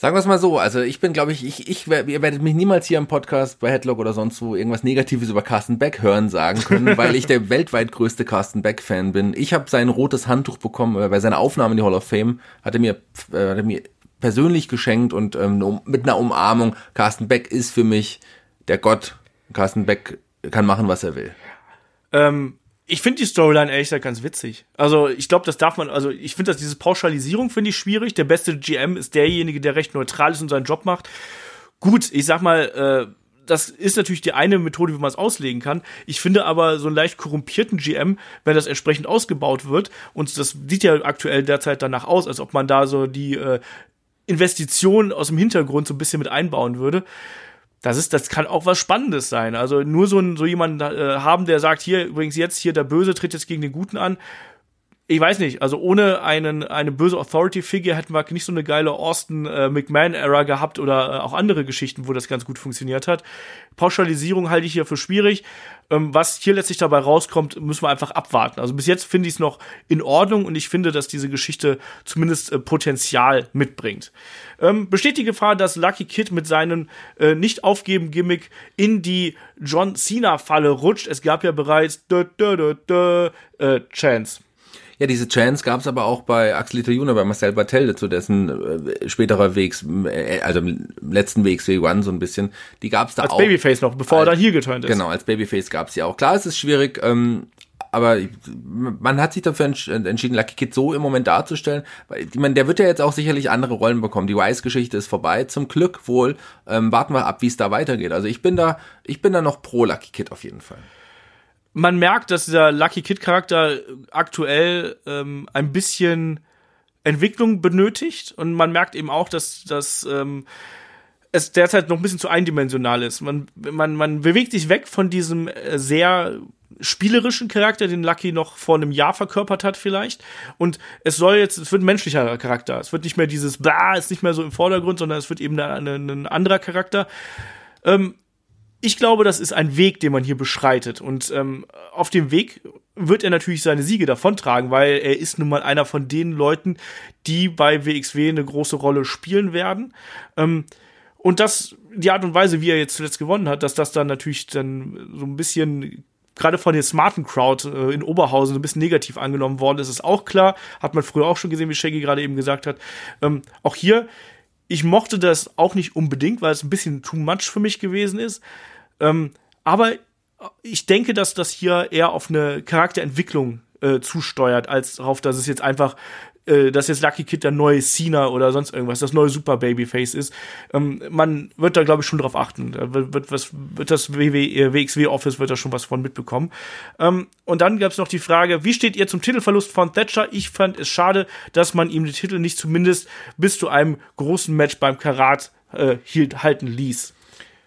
Sagen wir es mal so, also ich bin, glaube ich, ich, ich, ihr werdet mich niemals hier im Podcast bei Headlock oder sonst wo irgendwas Negatives über Carsten Beck hören sagen können, weil ich der weltweit größte Carsten Beck-Fan bin. Ich habe sein rotes Handtuch bekommen, äh, bei seiner Aufnahme in die Hall of Fame hat er mir, äh, hat er mir persönlich geschenkt und ähm, mit einer Umarmung. Carsten Beck ist für mich der Gott. Carsten Beck kann machen, was er will. Ähm, ich finde die Storyline ehrlich gesagt ganz witzig. Also ich glaube, das darf man, also ich finde, dass diese Pauschalisierung finde ich schwierig. Der beste GM ist derjenige, der recht neutral ist und seinen Job macht. Gut, ich sag mal, äh, das ist natürlich die eine Methode, wie man es auslegen kann. Ich finde aber so einen leicht korrumpierten GM, wenn das entsprechend ausgebaut wird, und das sieht ja aktuell derzeit danach aus, als ob man da so die äh, Investition aus dem Hintergrund so ein bisschen mit einbauen würde. Das ist, das kann auch was Spannendes sein. Also nur so, ein, so jemanden äh, haben, der sagt, hier übrigens jetzt hier der Böse tritt jetzt gegen den Guten an. Ich weiß nicht, also ohne einen, eine böse Authority-Figure hätten wir nicht so eine geile Austin äh, McMahon-Era gehabt oder äh, auch andere Geschichten, wo das ganz gut funktioniert hat. Pauschalisierung halte ich hier für schwierig. Ähm, was hier letztlich dabei rauskommt, müssen wir einfach abwarten. Also bis jetzt finde ich es noch in Ordnung und ich finde, dass diese Geschichte zumindest äh, Potenzial mitbringt. Ähm, besteht die Gefahr, dass Lucky Kid mit seinem äh, Nicht-Aufgeben-Gimmick in die John Cena-Falle rutscht? Es gab ja bereits dö, dö, dö, dö, äh, Chance. Ja, diese Chance gab es aber auch bei Axel Junior, bei Marcel Bartel, zu dessen äh, späterer Wegs, äh, also letzten Wegs W1 so ein bisschen, die gab es da als auch. Als Babyface noch, bevor als, er dann hier geturnt ist. Genau, als Babyface gab es ja auch. Klar, es ist schwierig, ähm, aber man hat sich dafür entschieden, Lucky Kid so im Moment darzustellen. Weil, ich meine, der wird ja jetzt auch sicherlich andere Rollen bekommen. Die Wise-Geschichte ist vorbei. Zum Glück wohl. Ähm, warten wir ab, wie es da weitergeht. Also ich bin da, ich bin da noch pro Lucky Kid auf jeden Fall man merkt, dass dieser Lucky Kid Charakter aktuell ähm, ein bisschen Entwicklung benötigt und man merkt eben auch, dass dass ähm, es derzeit noch ein bisschen zu eindimensional ist. Man, man, man bewegt sich weg von diesem äh, sehr spielerischen Charakter, den Lucky noch vor einem Jahr verkörpert hat vielleicht. Und es soll jetzt, es wird ein menschlicher Charakter. Es wird nicht mehr dieses Bla, ist nicht mehr so im Vordergrund, sondern es wird eben ein anderer Charakter. Ähm, ich glaube, das ist ein Weg, den man hier beschreitet. Und ähm, auf dem Weg wird er natürlich seine Siege davontragen, weil er ist nun mal einer von den Leuten, die bei WXW eine große Rolle spielen werden. Ähm, und das, die Art und Weise, wie er jetzt zuletzt gewonnen hat, dass das dann natürlich dann so ein bisschen gerade von der smarten Crowd äh, in Oberhausen ein bisschen negativ angenommen worden ist, ist auch klar. Hat man früher auch schon gesehen, wie Shaggy gerade eben gesagt hat. Ähm, auch hier ich mochte das auch nicht unbedingt, weil es ein bisschen too much für mich gewesen ist. Ähm, aber ich denke, dass das hier eher auf eine Charakterentwicklung äh, zusteuert, als darauf, dass es jetzt einfach äh, dass jetzt Lucky Kid der neue Cena oder sonst irgendwas, das neue Super Babyface ist. Ähm, man wird da, glaube ich, schon drauf achten. Da wird, wird, was, wird das WW, WXW Office wird da schon was von mitbekommen. Ähm, und dann gab es noch die Frage, wie steht ihr zum Titelverlust von Thatcher? Ich fand es schade, dass man ihm den Titel nicht zumindest bis zu einem großen Match beim Karat äh, hielt, halten ließ.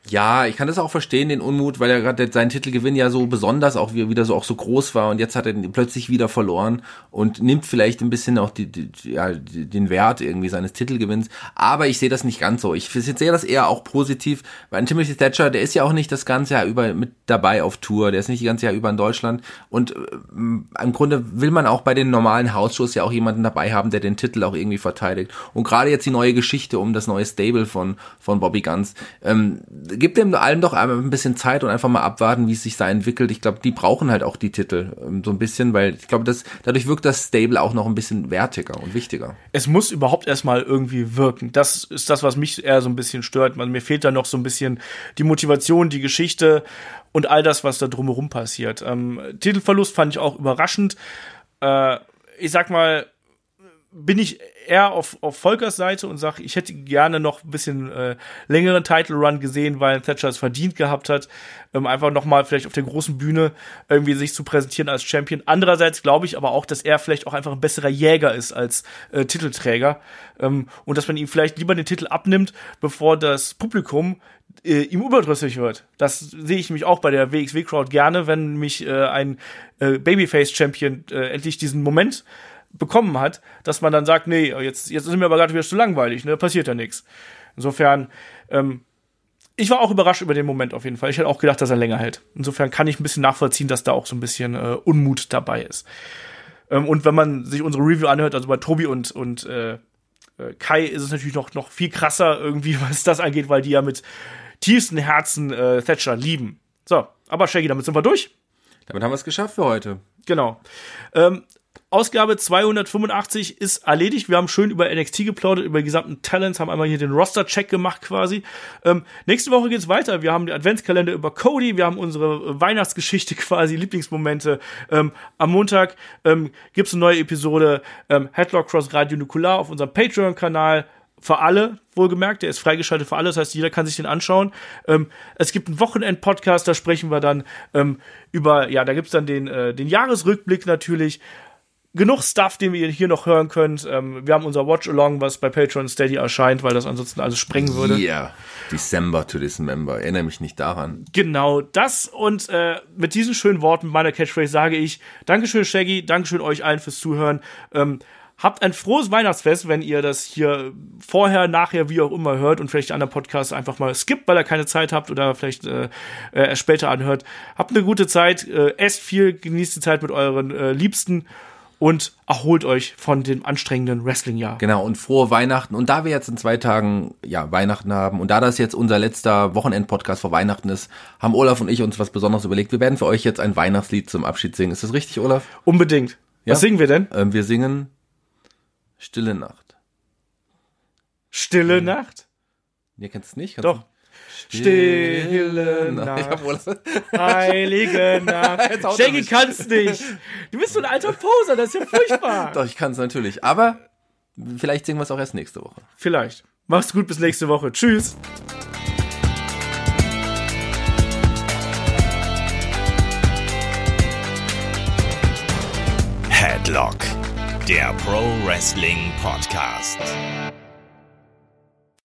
Ja, ich kann das auch verstehen, den Unmut, weil er gerade sein Titelgewinn ja so besonders auch wieder so auch so groß war und jetzt hat er ihn plötzlich wieder verloren und nimmt vielleicht ein bisschen auch die, die, ja, den Wert irgendwie seines Titelgewinns. Aber ich sehe das nicht ganz so. Ich sehe das eher auch positiv, weil Timothy Thatcher, der ist ja auch nicht das ganze Jahr über mit dabei auf Tour, der ist nicht die ganze Jahr über in Deutschland und äh, im Grunde will man auch bei den normalen Hausshows ja auch jemanden dabei haben, der den Titel auch irgendwie verteidigt. Und gerade jetzt die neue Geschichte um das neue Stable von von Bobby Guns. Ähm, gibt dem allen doch ein bisschen Zeit und einfach mal abwarten, wie es sich da entwickelt. Ich glaube, die brauchen halt auch die Titel ähm, so ein bisschen, weil ich glaube, das dadurch wirkt das Stable auch noch ein bisschen wertiger und wichtiger. Es muss überhaupt erstmal irgendwie wirken. Das ist das, was mich eher so ein bisschen stört. Man, mir fehlt da noch so ein bisschen die Motivation, die Geschichte und all das, was da drumherum passiert. Ähm, Titelverlust fand ich auch überraschend. Äh, ich sag mal, bin ich eher auf, auf Volkers Seite und sage, ich hätte gerne noch ein bisschen äh, längeren Title Run gesehen, weil Thatcher es verdient gehabt hat, ähm, einfach noch mal vielleicht auf der großen Bühne irgendwie sich zu präsentieren als Champion. Andererseits glaube ich aber auch, dass er vielleicht auch einfach ein besserer Jäger ist als äh, Titelträger ähm, und dass man ihm vielleicht lieber den Titel abnimmt, bevor das Publikum äh, ihm überdrüssig wird. Das sehe ich mich auch bei der WXW Crowd gerne, wenn mich äh, ein äh, Babyface Champion äh, endlich diesen Moment bekommen hat, dass man dann sagt, nee, jetzt, jetzt ist mir aber gerade wieder zu langweilig, ne, passiert ja nichts. Insofern, ähm, ich war auch überrascht über den Moment auf jeden Fall. Ich hätte auch gedacht, dass er länger hält. Insofern kann ich ein bisschen nachvollziehen, dass da auch so ein bisschen äh, Unmut dabei ist. Ähm, und wenn man sich unsere Review anhört, also bei Tobi und, und äh, äh Kai ist es natürlich noch, noch viel krasser irgendwie, was das angeht, weil die ja mit tiefsten Herzen äh, Thatcher lieben. So, aber Shaggy, damit sind wir durch. Damit haben wir es geschafft für heute. Genau. Ähm, Ausgabe 285 ist erledigt. Wir haben schön über NXT geplaudert, über die gesamten Talents, haben einmal hier den Roster-Check gemacht quasi. Ähm, nächste Woche geht's weiter. Wir haben den Adventskalender über Cody, wir haben unsere Weihnachtsgeschichte quasi, Lieblingsmomente. Ähm, am Montag ähm, gibt's eine neue Episode ähm, Headlock Cross Radio Nukular auf unserem Patreon-Kanal für alle, wohlgemerkt, der ist freigeschaltet für alle, das heißt, jeder kann sich den anschauen. Ähm, es gibt einen Wochenend-Podcast, da sprechen wir dann ähm, über, ja, da gibt's dann den, äh, den Jahresrückblick natürlich genug Stuff, den ihr hier noch hören könnt. Ähm, wir haben unser Watch-Along, was bei Patreon Steady erscheint, weil das ansonsten alles sprengen würde. Ja, yeah. December to December. Erinnere mich nicht daran. Genau, das und äh, mit diesen schönen Worten meiner Catchphrase sage ich Dankeschön, Shaggy, Dankeschön euch allen fürs Zuhören. Ähm, habt ein frohes Weihnachtsfest, wenn ihr das hier vorher, nachher, wie auch immer hört und vielleicht die anderen Podcasts einfach mal skippt, weil ihr keine Zeit habt oder vielleicht äh, äh, später anhört. Habt eine gute Zeit, äh, esst viel, genießt die Zeit mit euren äh, Liebsten und erholt euch von dem anstrengenden Wrestling-Jahr. Genau, und frohe Weihnachten. Und da wir jetzt in zwei Tagen ja Weihnachten haben und da das jetzt unser letzter Wochenend-Podcast vor Weihnachten ist, haben Olaf und ich uns was Besonderes überlegt. Wir werden für euch jetzt ein Weihnachtslied zum Abschied singen. Ist das richtig, Olaf? Unbedingt. Ja? Was singen wir denn? Ähm, wir singen Stille Nacht. Stille hm. Nacht? Ihr kennt es nicht? Kannst Doch. Stille Nacht, heilige Nacht. Shaggy kann's nicht. Du bist so ein alter Poser, das ist ja furchtbar. Doch, ich kann's natürlich. Aber vielleicht singen wir es auch erst nächste Woche. Vielleicht. Mach's gut, bis nächste Woche. Tschüss. Headlock, der Pro Wrestling Podcast.